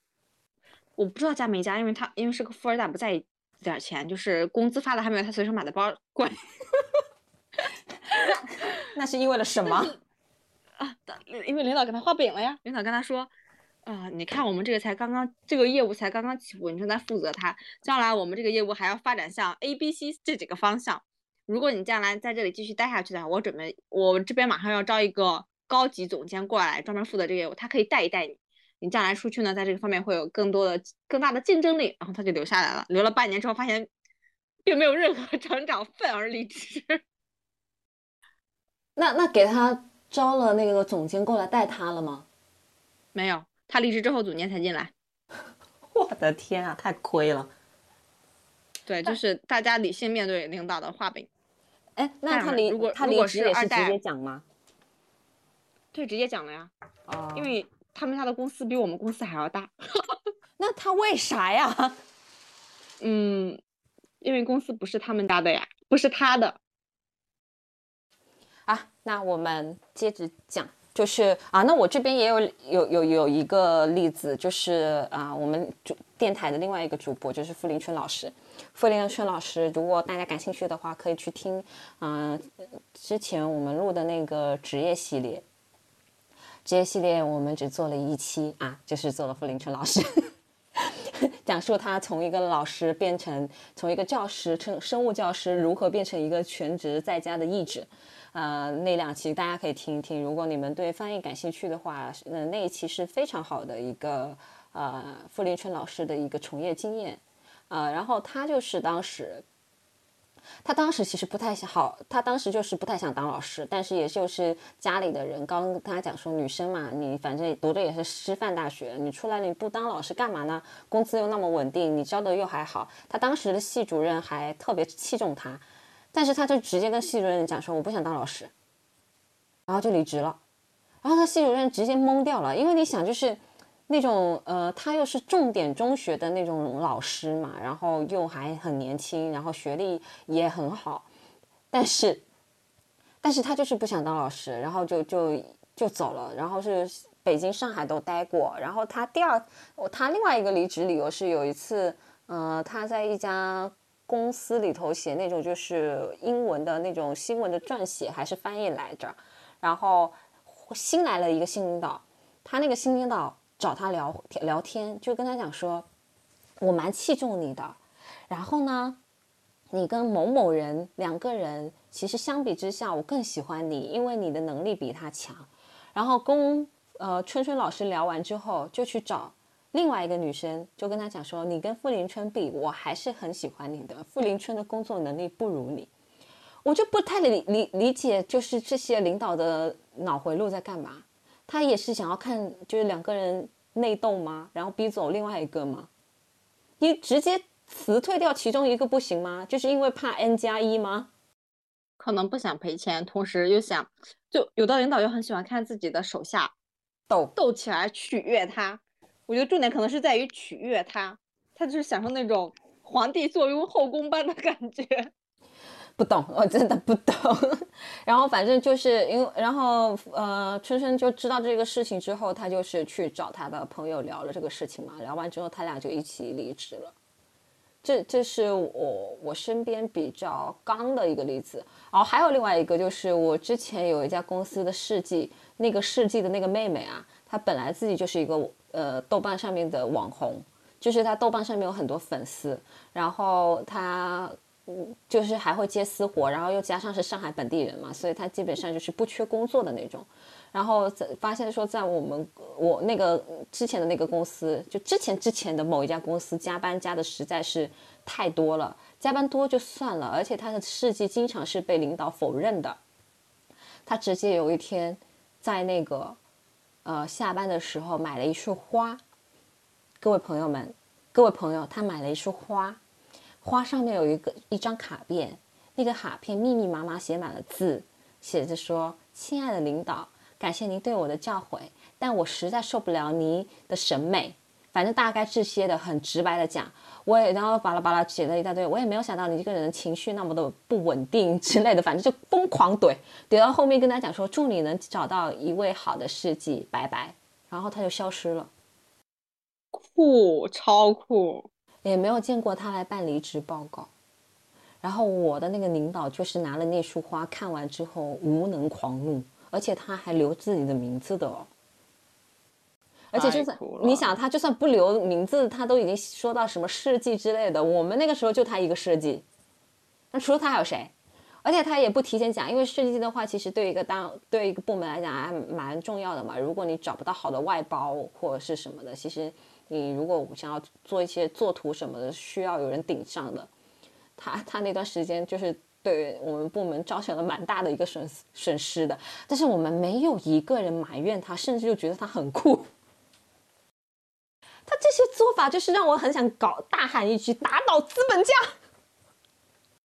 我不知道加没加，因为他因为是个富二代，不在意点儿钱，就是工资发的还没有他随手买的包贵。那是因为了什么？啊，因为领导给他画饼了呀。领导跟他说，啊、你看我们这个才刚刚，这个业务才刚刚起步，你正在负责它，将来我们这个业务还要发展向 A、B、C 这几个方向。如果你将来在这里继续待下去的话，我准备我这边马上要招一个高级总监过来，专门负责这个业务，他可以带一带你。你将来出去呢，在这个方面会有更多的、更大的竞争力。然后他就留下来了，留了半年之后，发现并没有任何 成长，愤而离职。那那给他招了那个总监过来带他了吗？没有，他离职之后，总监才进来。我的天啊，太亏了！对，就是大家理性面对领导的画饼。哎，那他离如果他离职也是直接讲吗？对，直接讲了呀，哦，因为他们家的公司比我们公司还要大。那他为啥呀？嗯，因为公司不是他们家的呀，不是他的。啊，那我们接着讲，就是啊，那我这边也有有有有一个例子，就是啊，我们主电台的另外一个主播就是傅林春老师。傅林春老师，如果大家感兴趣的话，可以去听，嗯、之前我们录的那个职业系列。职业系列我们只做了一期啊，就是做了傅林春老师。讲述他从一个老师变成从一个教师，生生物教师如何变成一个全职在家的译者，呃，那两期大家可以听一听。如果你们对翻译感兴趣的话，呃，那一期是非常好的一个呃傅林春老师的一个从业经验，呃，然后他就是当时。他当时其实不太想好，他当时就是不太想当老师，但是也就是家里的人刚跟他讲说，女生嘛，你反正读的也是师范大学，你出来你不当老师干嘛呢？工资又那么稳定，你教的又还好。他当时的系主任还特别器重他，但是他就直接跟系主任讲说，我不想当老师，然后就离职了。然后他系主任直接懵掉了，因为你想就是。那种呃，他又是重点中学的那种老师嘛，然后又还很年轻，然后学历也很好，但是，但是他就是不想当老师，然后就就就走了，然后是北京、上海都待过，然后他第二，他另外一个离职理由是有一次，呃，他在一家公司里头写那种就是英文的那种新闻的撰写还是翻译来着，然后新来了一个新领导，他那个新领导。找他聊聊天，就跟他讲说，我蛮器重你的，然后呢，你跟某某人两个人，其实相比之下，我更喜欢你，因为你的能力比他强。然后跟呃春春老师聊完之后，就去找另外一个女生，就跟他讲说，你跟傅林春比，我还是很喜欢你的。傅林春的工作能力不如你，我就不太理理理解，就是这些领导的脑回路在干嘛。他也是想要看，就是两个人内斗吗？然后逼走另外一个吗？你直接辞退掉其中一个不行吗？就是因为怕 n 加一吗？可能不想赔钱，同时又想，就有的领导又很喜欢看自己的手下斗斗起来，取悦他。我觉得重点可能是在于取悦他，他就是享受那种皇帝坐拥后宫般的感觉。不懂，我真的不懂。然后反正就是因为，然后呃，春春就知道这个事情之后，他就是去找他的朋友聊了这个事情嘛。聊完之后，他俩就一起离职了。这这是我我身边比较刚的一个例子。然后还有另外一个，就是我之前有一家公司的世纪，那个世纪的那个妹妹啊，她本来自己就是一个呃豆瓣上面的网红，就是她豆瓣上面有很多粉丝，然后她。嗯，就是还会接私活，然后又加上是上海本地人嘛，所以他基本上就是不缺工作的那种。然后在发现说，在我们我那个之前的那个公司，就之前之前的某一家公司，加班加的实在是太多了，加班多就算了，而且他的事迹经常是被领导否认的。他直接有一天在那个呃下班的时候买了一束花，各位朋友们，各位朋友，他买了一束花。花上面有一个一张卡片，那个卡片密密麻麻写满了字，写着说：“亲爱的领导，感谢您对我的教诲，但我实在受不了您的审美。”反正大概这些的，很直白的讲，我也然后巴拉巴拉写了一大堆，我也没有想到你这个人的情绪那么的不稳定之类的，反正就疯狂怼，怼到后面跟他讲说：“祝你能找到一位好的世纪，拜拜。”然后他就消失了，酷，超酷。也没有见过他来办离职报告，然后我的那个领导就是拿了那束花，看完之后无能狂怒，而且他还留自己的名字的哦。而且就算你想他就算不留名字，他都已经说到什么设计之类的。我们那个时候就他一个设计，那除了他还有谁？而且他也不提前讲，因为设计的话，其实对一个当对一个部门来讲还蛮重要的嘛。如果你找不到好的外包或者是什么的，其实。你如果想要做一些作图什么的，需要有人顶上的，他他那段时间就是对我们部门造成了蛮大的一个损损失的，但是我们没有一个人埋怨他，甚至就觉得他很酷。他这些做法就是让我很想搞大喊一句打倒资本家，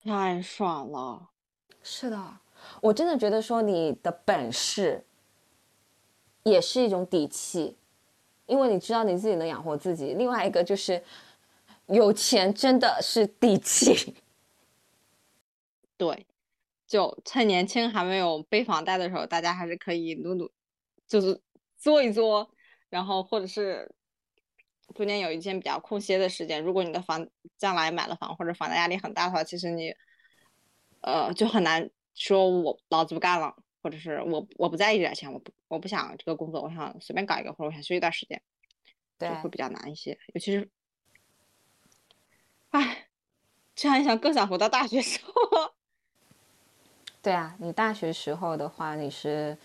太爽了。是的，我真的觉得说你的本事也是一种底气。因为你知道你自己能养活自己，另外一个就是有钱真的是底气。对，就趁年轻还没有背房贷的时候，大家还是可以努努，就是做一做，然后或者是中间有一件比较空歇的时间，如果你的房将来买了房或者房贷压力很大的话，其实你呃就很难说我老子不干了。或者是我我不在意这点钱，我不我不想这个工作，我想随便搞一个，或者我想休一段时间，对，会比较难一些。尤其是，哎，这样一想更想回到大学时候。对啊，你大学时候的话，你是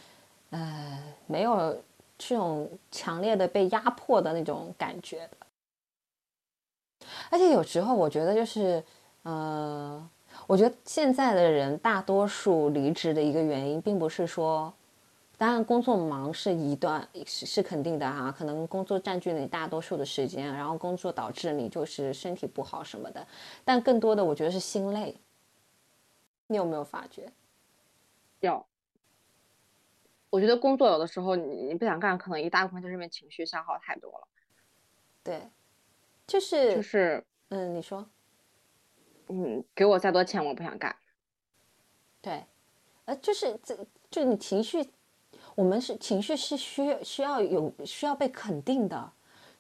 呃没有这种强烈的被压迫的那种感觉的，而且有时候我觉得就是呃。我觉得现在的人大多数离职的一个原因，并不是说，当然工作忙是一段是是肯定的哈，可能工作占据了你大多数的时间，然后工作导致你就是身体不好什么的，但更多的我觉得是心累。你有没有发觉？有。我觉得工作有的时候你你不想干，可能一大部分就是因为情绪消耗太多了。对，就是就是，嗯，你说。嗯，给我再多钱，我不想干。对，呃，就是这，就你情绪，我们是情绪是需要需要有需要被肯定的。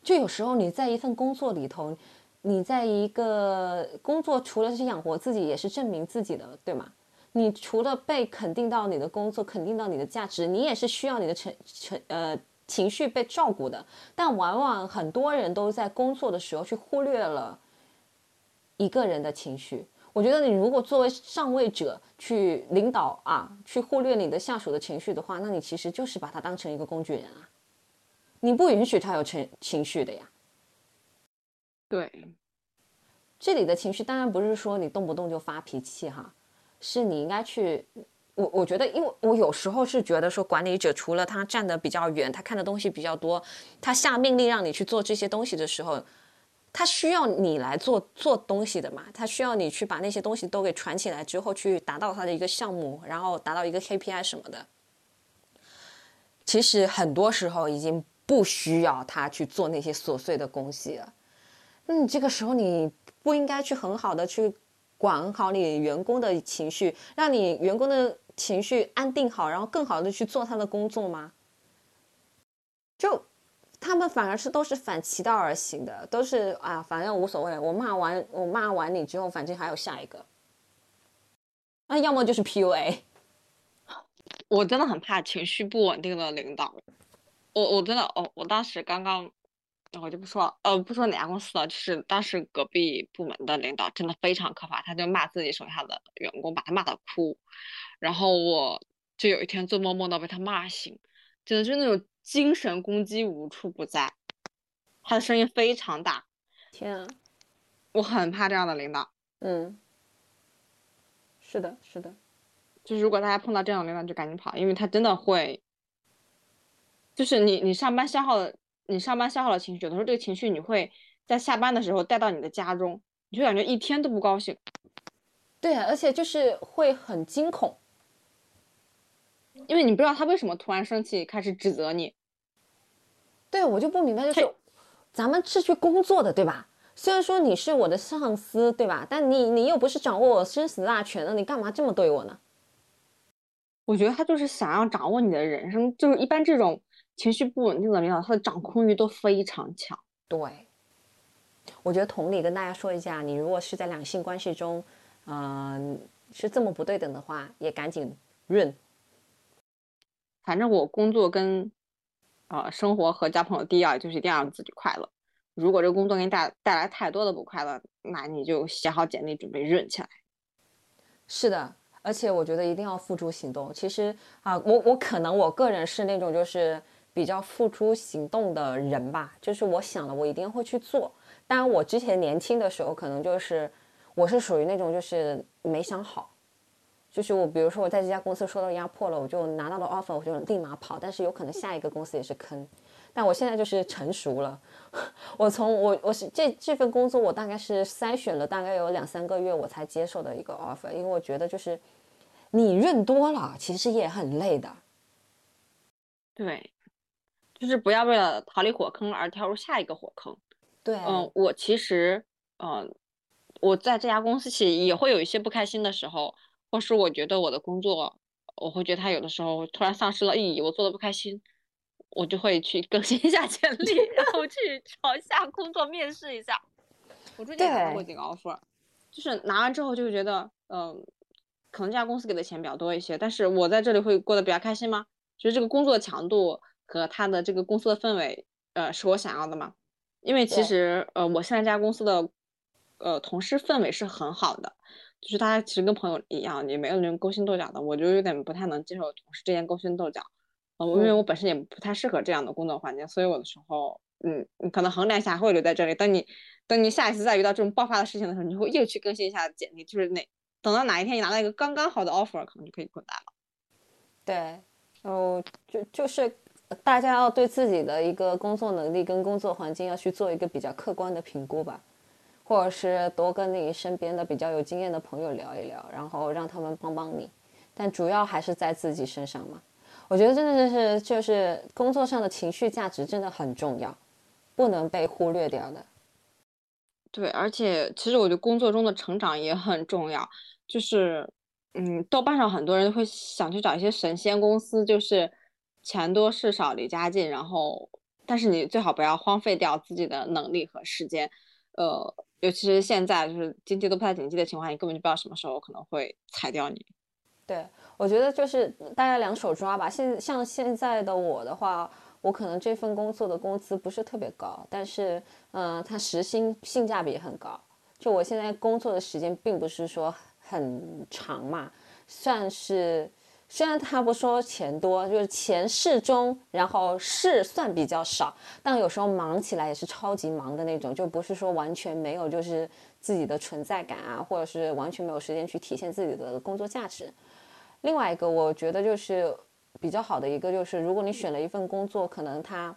就有时候你在一份工作里头，你在一个工作，除了是养活自己，也是证明自己的，对吗？你除了被肯定到你的工作，肯定到你的价值，你也是需要你的情情呃情绪被照顾的。但往往很多人都在工作的时候去忽略了。一个人的情绪，我觉得你如果作为上位者去领导啊，去忽略你的下属的情绪的话，那你其实就是把他当成一个工具人啊，你不允许他有情情绪的呀。对，这里的情绪当然不是说你动不动就发脾气哈，是你应该去，我我觉得，因为我有时候是觉得说，管理者除了他站得比较远，他看的东西比较多，他下命令让你去做这些东西的时候。他需要你来做做东西的嘛？他需要你去把那些东西都给传起来之后，去达到他的一个项目，然后达到一个 KPI 什么的。其实很多时候已经不需要他去做那些琐碎的东西了。那你这个时候你不应该去很好的去管好你员工的情绪，让你员工的情绪安定好，然后更好的去做他的工作吗？就他们反而是都是反其道而行的，都是啊，反正无所谓，我骂完我骂完你之后，反正还有下一个。那要么就是 PUA。我真的很怕情绪不稳定的领导。我我真的哦，我当时刚刚，我就不说呃，不说哪家公司了，就是当时隔壁部门的领导真的非常可怕，他就骂自己手下的员工，把他骂的哭。然后我就有一天做梦梦到被他骂醒，真的就是那种精神攻击无处不在，他的声音非常大。天啊，我很怕这样的领导。嗯，是的，是的。就是如果大家碰到这样的领导，就赶紧跑，因为他真的会，就是你你上班消耗的，你上班消耗的情绪，有的时候这个情绪你会在下班的时候带到你的家中，你就感觉一天都不高兴。对啊，而且就是会很惊恐，因为你不知道他为什么突然生气，开始指责你。对，我就不明白，就是咱们是去工作的，对吧？虽然说你是我的上司，对吧？但你你又不是掌握我生死大权的，你干嘛这么对我呢？我觉得他就是想要掌握你的人生，就是一般这种情绪不稳定的领导，他的掌控欲都非常强。对，我觉得同理跟大家说一下，你如果是在两性关系中，嗯，是这么不对等的话，也赶紧润。反正我工作跟，呃，生活和交朋友第一要就是一定要让自己快乐。如果这个工作给你带带来太多的不快乐，那你就写好简历，准备润起来。是的。而且我觉得一定要付诸行动。其实啊，我我可能我个人是那种就是比较付诸行动的人吧，就是我想了，我一定会去做。当然，我之前年轻的时候可能就是我是属于那种就是没想好，就是我比如说我在这家公司受到压迫了，我就拿到了 offer，我就立马跑。但是有可能下一个公司也是坑。但我现在就是成熟了，我从我我是这这份工作，我大概是筛选了大概有两三个月，我才接受的一个 offer，因为我觉得就是你认多了，其实也很累的。对，就是不要为了逃离火坑而跳入下一个火坑。对，嗯，我其实，嗯，我在这家公司其实也会有一些不开心的时候，或是我觉得我的工作，我会觉得他有的时候突然丧失了意义，我做的不开心。我就会去更新一下简历，然后去 找一下工作，面试一下。我最近拿过几个 offer，就是拿完之后就会觉得，嗯，可能这家公司给的钱比较多一些，但是我在这里会过得比较开心吗？就是这个工作强度和他的这个公司的氛围，呃，是我想要的吗？因为其实，呃，我现在这家公司的，呃，同事氛围是很好的，就是大家其实跟朋友一样，也没有那种勾心斗角的，我就有点不太能接受同事之间勾心斗角。嗯，因为我本身也不太适合这样的工作环境，所以有的时候，嗯，你可能衡量一下会留在这里。等你，等你下一次再遇到这种爆发的事情的时候，你会又去更新一下简历，就是那等到哪一天你拿到一个刚刚好的 offer，可能就可以滚蛋了。对，哦，就就是大家要对自己的一个工作能力跟工作环境要去做一个比较客观的评估吧，或者是多跟你身边的比较有经验的朋友聊一聊，然后让他们帮帮你，但主要还是在自己身上嘛。我觉得真的就是就是工作上的情绪价值真的很重要，不能被忽略掉的。对，而且其实我觉得工作中的成长也很重要。就是，嗯，豆瓣上很多人会想去找一些神仙公司，就是钱多事少离家近，然后但是你最好不要荒废掉自己的能力和时间。呃，尤其是现在就是经济都不太景气的情况下，你根本就不知道什么时候可能会裁掉你。对。我觉得就是大家两手抓吧。现像现在的我的话，我可能这份工作的工资不是特别高，但是，嗯，它时薪性价比很高。就我现在工作的时间并不是说很长嘛，算是虽然他不说钱多，就是钱适中，然后事算比较少，但有时候忙起来也是超级忙的那种，就不是说完全没有就是自己的存在感啊，或者是完全没有时间去体现自己的工作价值。另外一个，我觉得就是比较好的一个，就是如果你选了一份工作，可能他，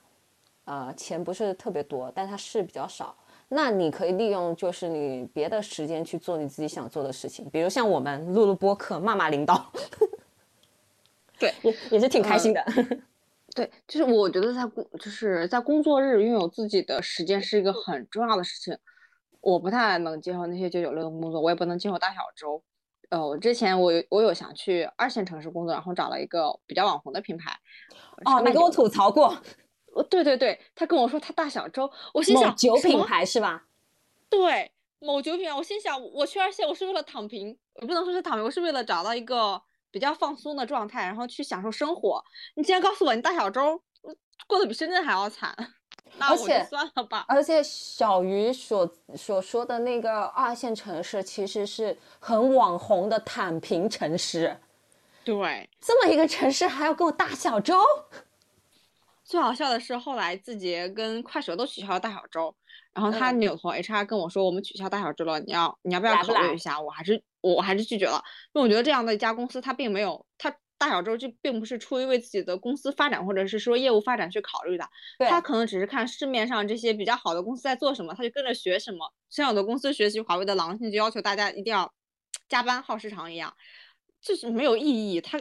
呃，钱不是特别多，但他事比较少，那你可以利用就是你别的时间去做你自己想做的事情，比如像我们录录播客，骂骂领导，对，也也是挺开心的。对，就是我觉得在工就是在工作日拥有自己的时间是一个很重要的事情。我不太能接受那些九九六的工作，我也不能接受大小周。呃，我之前我有我有想去二线城市工作，然后找了一个比较网红的品牌。哦，你跟我吐槽过。呃，对对对，他跟我说他大小周，我心想酒品牌是吧？对，某酒品牌，我心想我去二线我是为了躺平，我不能说是躺平，我是为了找到一个比较放松的状态，然后去享受生活。你竟然告诉我你大小周过得比深圳还要惨。而且算了吧。而且小鱼所所说的那个二线城市，其实是很网红的躺平城市。对，这么一个城市还要跟我大小周。最好笑的是，后来字节跟快手都取消了大小周，然后他扭头 HR 跟我说：“我们取消大小周了，你要你要不要考虑一下？”我还是我还是拒绝了，因为我觉得这样的一家公司，它并没有它。大小周就并不是出于为自己的公司发展或者是说业务发展去考虑的，他可能只是看市面上这些比较好的公司在做什么，他就跟着学什么。像有的公司学习华为的狼性，就要求大家一定要加班耗时长一样，就是没有意义。他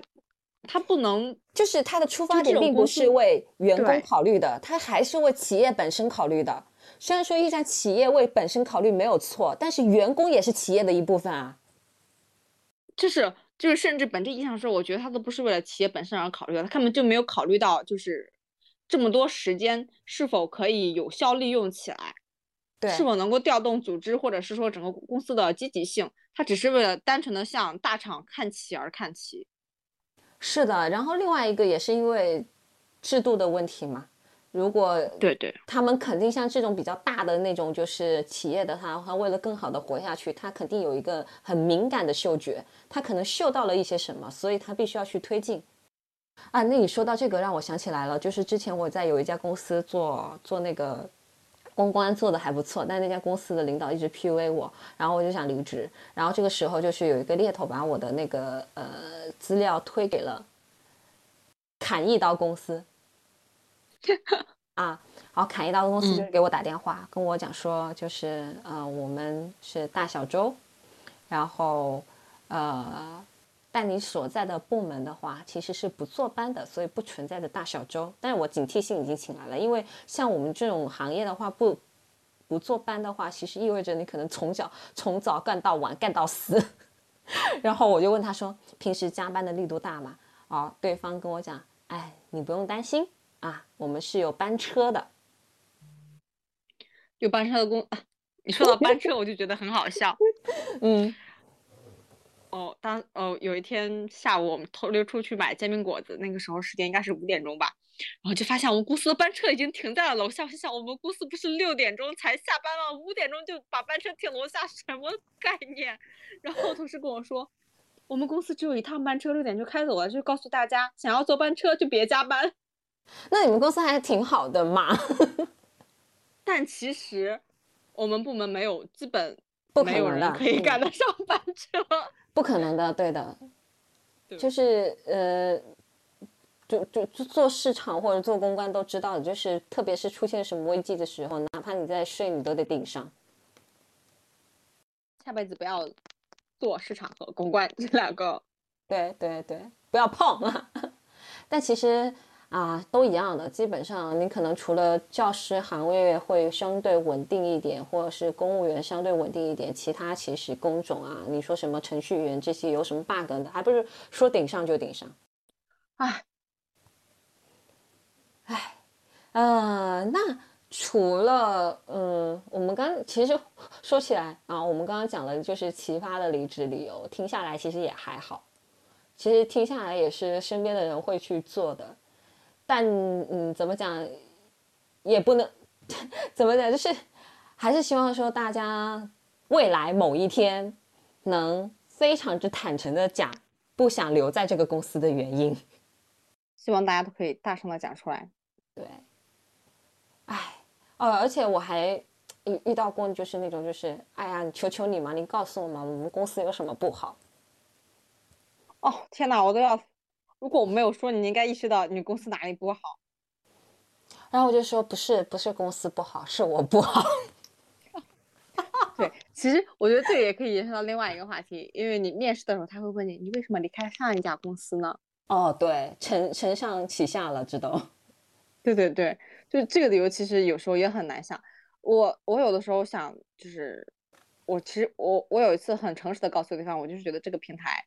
他不能，就是他的出发点并不是为员工考虑的，他还是为企业本身考虑的。虽然说驿站企业为本身考虑没有错，但是员工也是企业的一部分啊。就是。就是，甚至本质意义上说，我觉得他都不是为了企业本身而考虑的，他根本就没有考虑到，就是这么多时间是否可以有效利用起来，对，是否能够调动组织，或者是说整个公司的积极性，他只是为了单纯的向大厂看齐而看齐。是的，然后另外一个也是因为制度的问题嘛。如果对对，他们肯定像这种比较大的那种，就是企业的他，他为了更好的活下去，他肯定有一个很敏感的嗅觉，他可能嗅到了一些什么，所以他必须要去推进。啊，那你说到这个，让我想起来了，就是之前我在有一家公司做做那个公关，做的还不错，但那家公司的领导一直 PUA 我，然后我就想离职，然后这个时候就是有一个猎头把我的那个呃资料推给了砍一刀公司。啊，好，砍一刀的公司就是给我打电话，跟我讲说，就是呃，我们是大小周，然后呃，但你所在的部门的话，其实是不坐班的，所以不存在的大小周。但是我警惕性已经请来了，因为像我们这种行业的话，不不坐班的话，其实意味着你可能从小从早干到晚，干到死。然后我就问他说，平时加班的力度大吗？哦，对方跟我讲，哎，你不用担心。啊，我们是有班车的，有班车的公。你说到班车，我就觉得很好笑。嗯，哦，当哦有一天下午我们偷溜出去买煎饼果子，那个时候时间应该是五点钟吧，然后就发现我们公司的班车已经停在了楼下。我心想，我们公司不是六点钟才下班吗？五点钟就把班车停楼下，什么概念？然后同事跟我说，我们公司只有一趟班车，六点就开走了，就告诉大家，想要坐班车就别加班。那你们公司还挺好的嘛？但其实我们部门没有，基本不可能的，可以赶得上班车。不可能的，对的。就是呃，就就做市场或者做公关都知道，就是特别是出现什么危机的时候，哪怕你在睡，你都得顶上。下辈子不要做市场和公关这两个。对对对，不要碰。但其实。啊，都一样的。基本上，你可能除了教师行业会相对稳定一点，或者是公务员相对稳定一点，其他其实工种啊，你说什么程序员这些有什么 bug 的，还不是说顶上就顶上。唉，唉，呃，那除了嗯，我们刚其实 说起来啊，我们刚刚讲的就是奇葩的离职理由，听下来其实也还好，其实听下来也是身边的人会去做的。但嗯，怎么讲，也不能 怎么讲，就是还是希望说大家未来某一天能非常之坦诚的讲不想留在这个公司的原因。希望大家都可以大声的讲出来。对，哎，哦，而且我还遇遇到过，就是那种，就是哎呀，求求你嘛，你告诉我嘛，我们公司有什么不好？哦，天哪，我都要。如果我没有说，你应该意识到你公司哪里不好。然后我就说，不是，不是公司不好，是我不好。对，其实我觉得这个也可以延伸到另外一个话题，因为你面试的时候他会问你，你为什么离开上一家公司呢？哦，对，承承上启下了，知道。对对对，就这个理由其实有时候也很难想。我我有的时候想，就是我其实我我有一次很诚实的告诉对方，我就是觉得这个平台，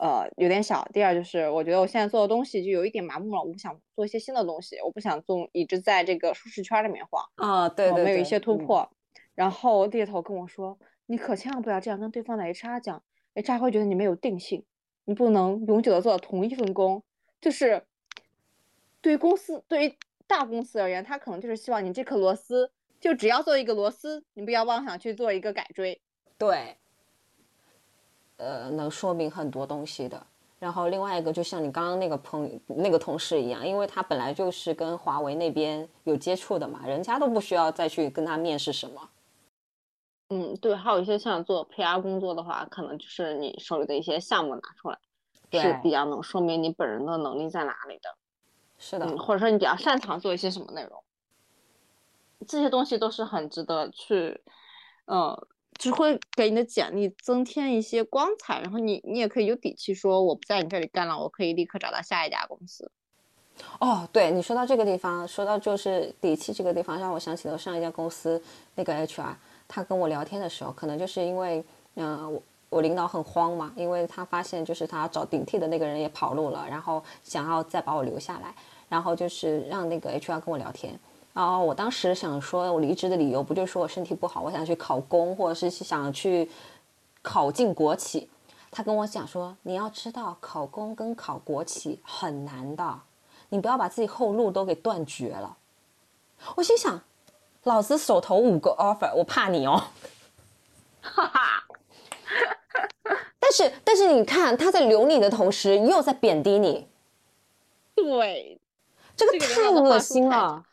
呃，有点小。第二就是我觉得我现在做的东西就有一点麻木了，我不想做一些新的东西，我不想做一直在这个舒适圈里面晃。啊，对对，没有一些突破。然后猎头跟我说，你可千万不要这样跟对方的 HR 讲，HR 会觉得你没有定性，你不能永久的做同一份工。就是对于公司，对于大公司而言，他可能就是希望你这颗螺丝。就只要做一个螺丝，你不要妄想去做一个改锥。对，呃，能说明很多东西的。然后另外一个，就像你刚刚那个朋那个同事一样，因为他本来就是跟华为那边有接触的嘛，人家都不需要再去跟他面试什么。嗯，对，还有一些像做 PR 工作的话，可能就是你手里的一些项目拿出来，是比较能说明你本人的能力在哪里的。是的，或者说你比较擅长做一些什么内容。这些东西都是很值得去，呃，只会给你的简历增添一些光彩，然后你你也可以有底气说我不在你这里干了，我可以立刻找到下一家公司。哦，对你说到这个地方，说到就是底气这个地方，让我想起了上一家公司那个 HR，他跟我聊天的时候，可能就是因为，嗯，我我领导很慌嘛，因为他发现就是他找顶替的那个人也跑路了，然后想要再把我留下来，然后就是让那个 HR 跟我聊天。哦，我当时想说，我离职的理由不就是说我身体不好，我想去考公，或者是想去考进国企。他跟我讲说，你要知道考公跟考国企很难的，你不要把自己后路都给断绝了。我心想，老子手头五个 offer，我怕你哦。哈哈，但是但是你看他在留你的同时，又在贬低你。对，这个太恶心了。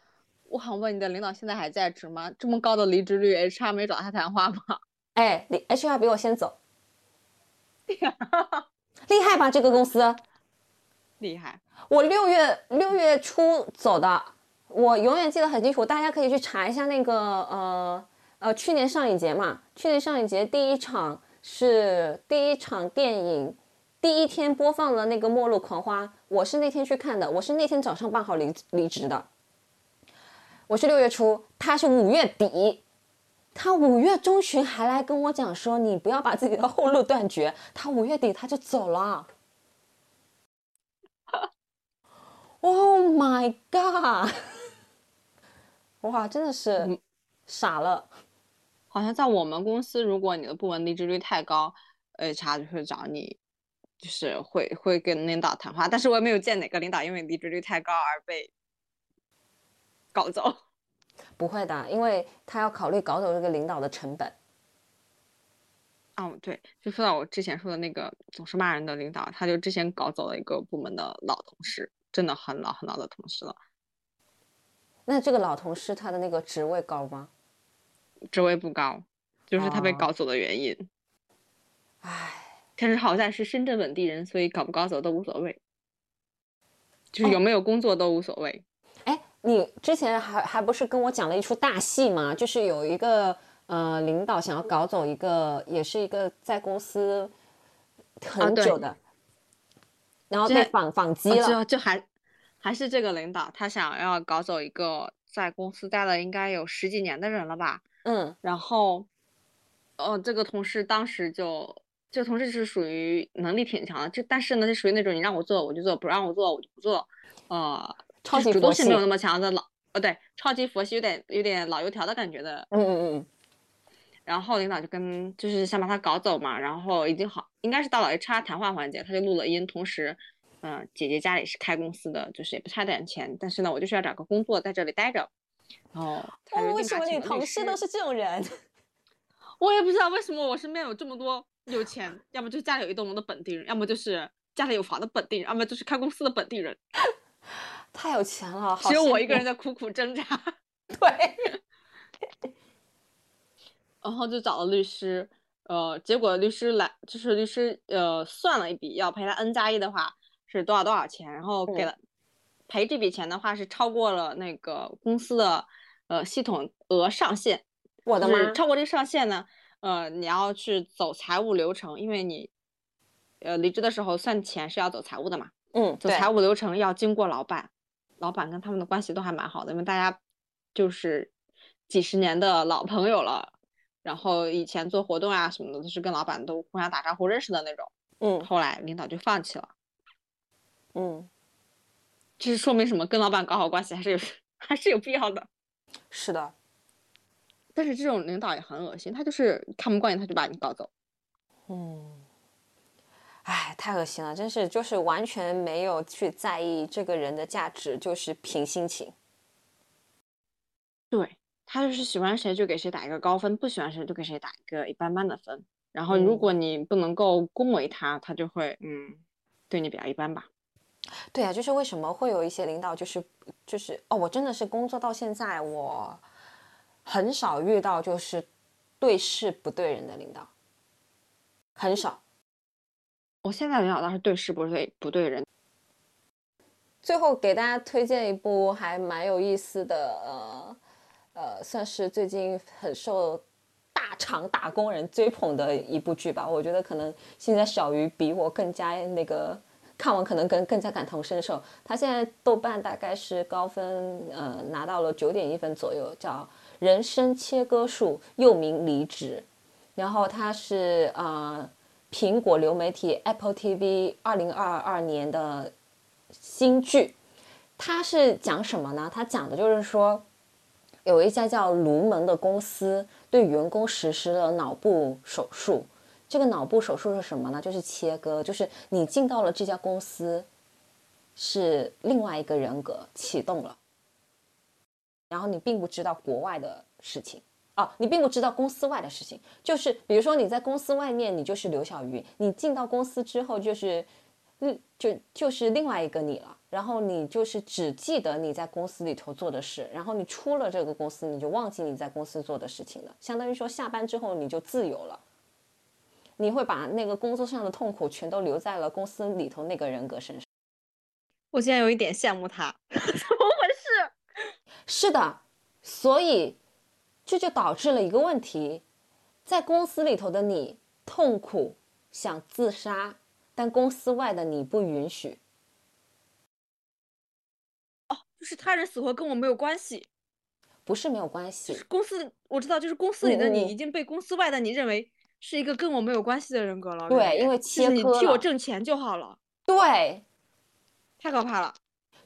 我想问你的领导现在还在职吗？这么高的离职率，HR 没找他谈话吗？哎，HR 比我先走，厉害吧？这个公司厉害。我六月六月初走的，我永远记得很清楚。大家可以去查一下那个呃呃，去年上影节嘛，去年上影节第一场是第一场电影，第一天播放了那个《末路狂花》，我是那天去看的，我是那天早上办好离离职的。我是六月初，他是五月底，他五月中旬还来跟我讲说：“你不要把自己的后路断绝。”他五月底他就走了。Oh my god！哇，真的是傻了。好像在我们公司，如果你的部门离职率太高，HR 就会找你，就是会会跟领导谈话。但是我也没有见哪个领导因为离职率太高而被。搞走，不会的，因为他要考虑搞走这个领导的成本。哦，对，就说到我之前说的那个总是骂人的领导，他就之前搞走了一个部门的老同事，真的很老很老的同事了。那这个老同事他的那个职位高吗？职位不高，就是他被搞走的原因。唉，但是好在是深圳本地人，所以搞不搞走都无所谓，就是有没有工作都无所谓。你之前还还不是跟我讲了一出大戏吗？就是有一个呃领导想要搞走一个，也是一个在公司很久的，然后被反反击了。就还还是这个领导，他想要搞走一个在公司待了应该有十几年的人了吧？嗯，然后哦，这个同事当时就，这个同事是属于能力挺强的，就但是呢，是属于那种你让我做我就做，不让我做我就不做，呃。超级主动性没有那么强的老，呃，对，超级佛系，有点有点老油条的感觉的。嗯嗯嗯。然后领导就跟就是想把他搞走嘛，然后已经好，应该是到了 HR 谈话环节，他就录了音。同时，嗯，姐姐家里是开公司的，就是也不差点钱，但是呢，我就是要找个工作在这里待着。哦，为什么你同事都是这种人？我也不知道为什么我身边有这么多有钱，要么就是家里有一栋楼的本地人，要么就是家里有房的本地人，要么就是开公司的本地人。太有钱了，只有我一个人在苦苦挣扎。对，然后就找了律师，呃，结果律师来，就是律师呃算了一笔，要赔他 N 加一的话是多少多少钱，然后给了赔这笔钱的话是超过了那个公司的呃系统额上限。我的妈！超过这个上限呢，呃，你要去走财务流程，因为你呃离职的时候算钱是要走财务的嘛。嗯，走财务流程要经过老板。老板跟他们的关系都还蛮好的，因为大家就是几十年的老朋友了，然后以前做活动啊什么的都是跟老板都互相打招呼认识的那种。嗯后来领导就放弃了，嗯，这是说明什么？跟老板搞好关系还是有 还是有必要的。是的，但是这种领导也很恶心，他就是看不惯你，他就把你搞走。嗯，哎，太恶心了，真是就是完全没有去在意这个人的价值，就是凭心情。对他就是喜欢谁就给谁打一个高分，不喜欢谁就给谁打一个一般般的分。然后如嗯果你不能够恭维他，他就会嗯对你比较一般吧。对啊，就是为什么会有一些领导，就是就是哦，我真的是工作到现在，我很少遇到就是对事不对人的领导，很少。我现在领导倒是对事不对不对人，最后给大家推荐一部还蛮有意思的，呃呃，算是最近很受大厂打工人追捧的一部剧吧。我觉得可能现在小鱼比我更加那个看完可能更更加感同身受。他现在豆瓣大概是高分，呃，拿到了九点一分左右，叫《人生切割术》，又名《离职》。然后它是呃苹果流媒体 Apple TV 二零二二年的新剧，它是讲什么呢？它讲的就是说，有一家叫卢门的公司对员工实施了脑部手术。这个脑部手术是什么呢？就是切割，就是你进到了这家公司，是另外一个人格启动了，然后你并不知道国外的事情。哦，你并不知道公司外的事情，就是比如说你在公司外面，你就是刘小鱼，你进到公司之后就是，嗯，就就是另外一个你了。然后你就是只记得你在公司里头做的事，然后你出了这个公司，你就忘记你在公司做的事情了。相当于说下班之后你就自由了，你会把那个工作上的痛苦全都留在了公司里头那个人格身上。我现在有一点羡慕他，怎么回事？是的，所以这就导致了一个问题，在公司里头的你痛苦想自杀，但公司外的你不允许。哦就是他人死活跟我没有关系，不是没有关就系是，公司我知道，就是公司里的你已经被公司外的你认为是一个跟我没有关系的人格了。对因为就是你替我挣钱就好了，对，太可怕了。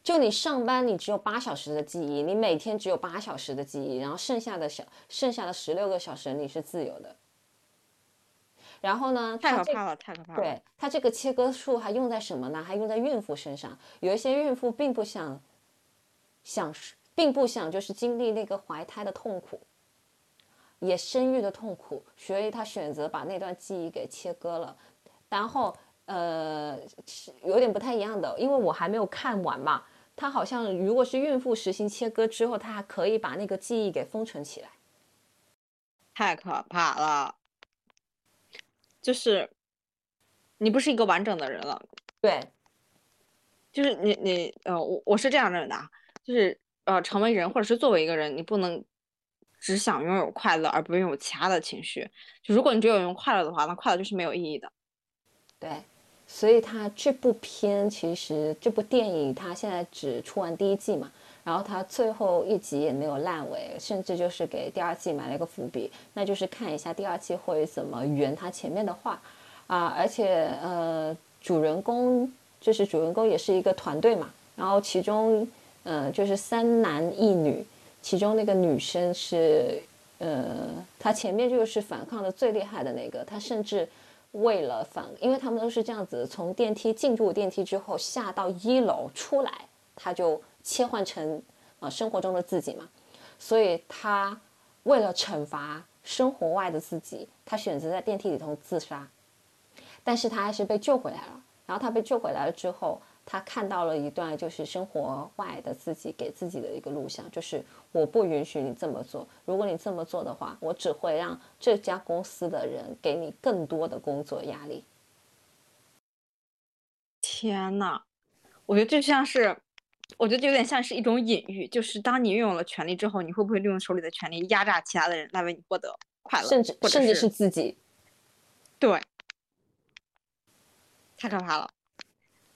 就你上班你只有八小时的记忆，你每天只有八小时的记忆，然后剩下的小剩下的十六个小时你是自由的。然后呢，太可怕了，太可怕了。对它这个切割术还用在什么呢？还用在孕妇身上。有一些孕妇并不想想，并不想就是经历那个怀胎的痛苦，也生育的痛苦，所以她选择把那段记忆给切割了。然后呃，是有点不太一样的，因为我还没有看完嘛。它好像如果是孕妇实行切割之后，它还可以把那个记忆给封存起来。太可怕了。就是你不是一个完整的人了，对，就是你你呃，我我是这样认为的啊，就是呃，成为人或者是作为一个人，你不能只想拥有快乐而不拥有其他的情绪。就如果你只有拥有快乐的话，那快乐就是没有意义的。对，所以它这部片其实这部电影它现在只出完第一季嘛，然后它最后一集也没有烂尾，甚至就是给第二季埋了一个伏笔，那就是看一下第二季会怎么圆它前面的话啊，而且呃，主人公就是主人公也是一个团队嘛，然后其中呃就是三男一女，其中那个女生是呃，她前面就是反抗的最厉害的那个，她甚至。为了反，因为他们都是这样子，从电梯进入电梯之后下到一楼出来，他就切换成呃生活中的自己嘛，所以他为了惩罚生活外的自己，他选择在电梯里头自杀，但是他还是被救回来了。然后他被救回来了之后，他看到了一段就是生活外的自己给自己的一个录像，就是我不允许你这么做，如果你这么做的话，我只会让这家公司的人给你更多的工作压力。天呐，我觉得这像是，我觉得有点像是一种隐喻，就是当你拥有了权利之后，你会不会利用手里的权利压榨其他的人来为你获得快乐，甚至甚至是是自己。对，太可怕了。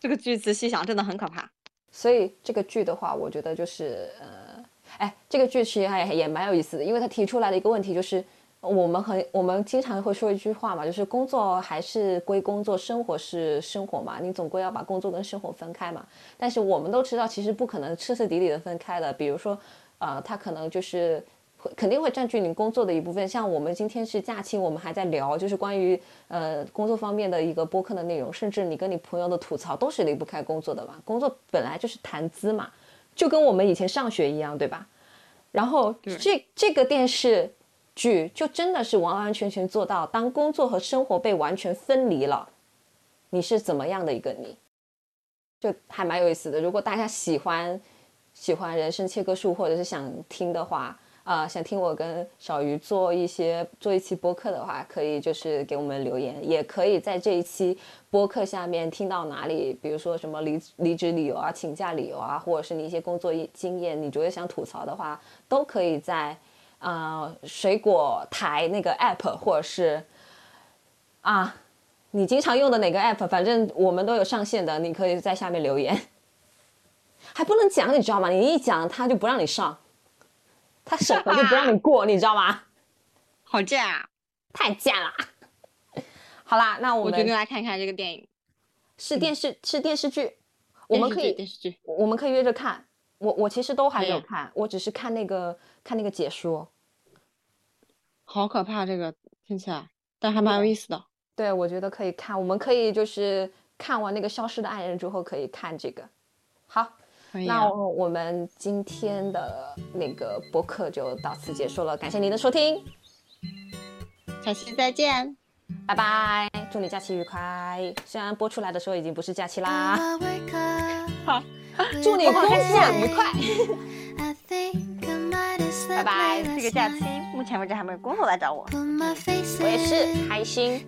这个句子细想真的很可怕。所以这个剧的话，我觉得就是呃，哎，这个剧其实还也蛮有意思的，因为他提出来的一个问题就是，我们很我们经常会说一句话嘛，就是工作还是归工作，生活是生活嘛，你总归要把工作跟生活分开嘛。但是我们都知道，其实不可能彻彻底底的分开的。比如说，呃，他可能就是肯定会占据你工作的一部分。像我们今天是假期，我们还在聊，就是关于呃工作方面的一个播客的内容，甚至你跟你朋友的吐槽都是离不开工作的嘛。工作本来就是谈资嘛，就跟我们以前上学一样，对吧？然后这这个电视。剧就真的是完完全全做到，当工作和生活被完全分离了，你是怎么样的一个你？就还蛮有意思的。如果大家喜欢喜欢人生切割术，或者是想听的话，啊，想听我跟小鱼做一些做一期播客的话，可以就是给我们留言，也可以在这一期播客下面听到哪里，比如说什么离离职理由啊、请假理由啊，或者是你一些工作经验，你觉得想吐槽的话，都可以在。啊，水果台那个 app，或者是啊，你经常用的哪个 app，反正我们都有上线的，你可以在下面留言。还不能讲，你知道吗？你一讲他就不让你上，他审核就不让你过，你知道吗？好贱啊！太贱了。好啦，那我们我决定来看看这个电影，是电视是电视剧，我们可以电视剧，我们可以约着看。我我其实都还没有看，我只是看那个看那个解说。好可怕，这个听起来，但还蛮有意思的。对，我觉得可以看，我们可以就是看完那个《消失的爱人》之后可以看这个。好，那我们今天的那个播客就到此结束了，感谢您的收听，下期再见，拜拜，祝你假期愉快。虽然播出来的时候已经不是假期啦，好，祝你工作愉快。拜拜，这个假期目前为止还没有工作来找我，我也是开心。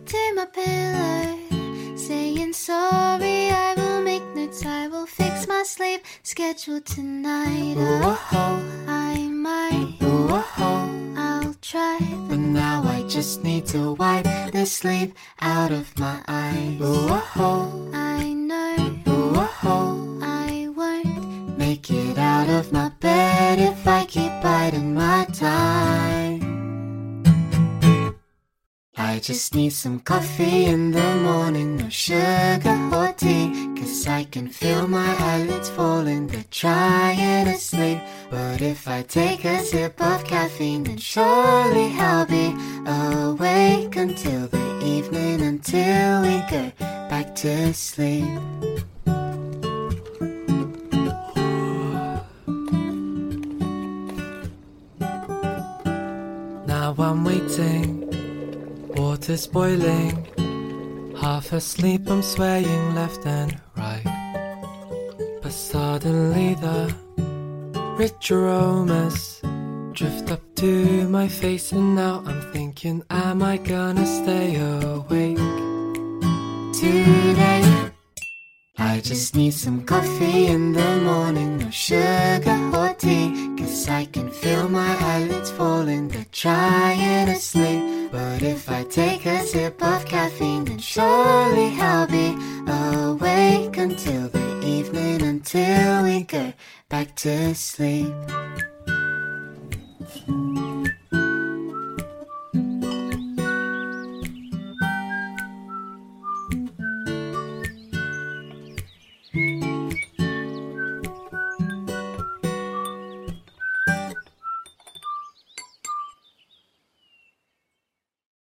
Saying sorry, I will make notes, I will fix my sleep schedule tonight. Oh, I might, Oh, I'll try, but now I just need to wipe the sleep out of my eyes. Oh, I know Oh, oh, I won't make it out of my bed if I keep biding my time. I just need some coffee in the morning, no sugar or tea. Cause I can feel my eyelids falling, they're trying to sleep. But if I take a sip of caffeine, then surely I'll be awake until the evening, until we go back to sleep. Now I'm waiting, water's boiling. Half asleep, I'm swaying left and right. But suddenly the rich aromas drift up to my face, and now I'm thinking, am I gonna stay awake today? I just need some coffee in the morning, no sugar or tea. Cause I can feel my eyelids falling, they're trying to sleep. But if I take a sip of caffeine, then surely I'll be awake until the evening, until we go back to sleep.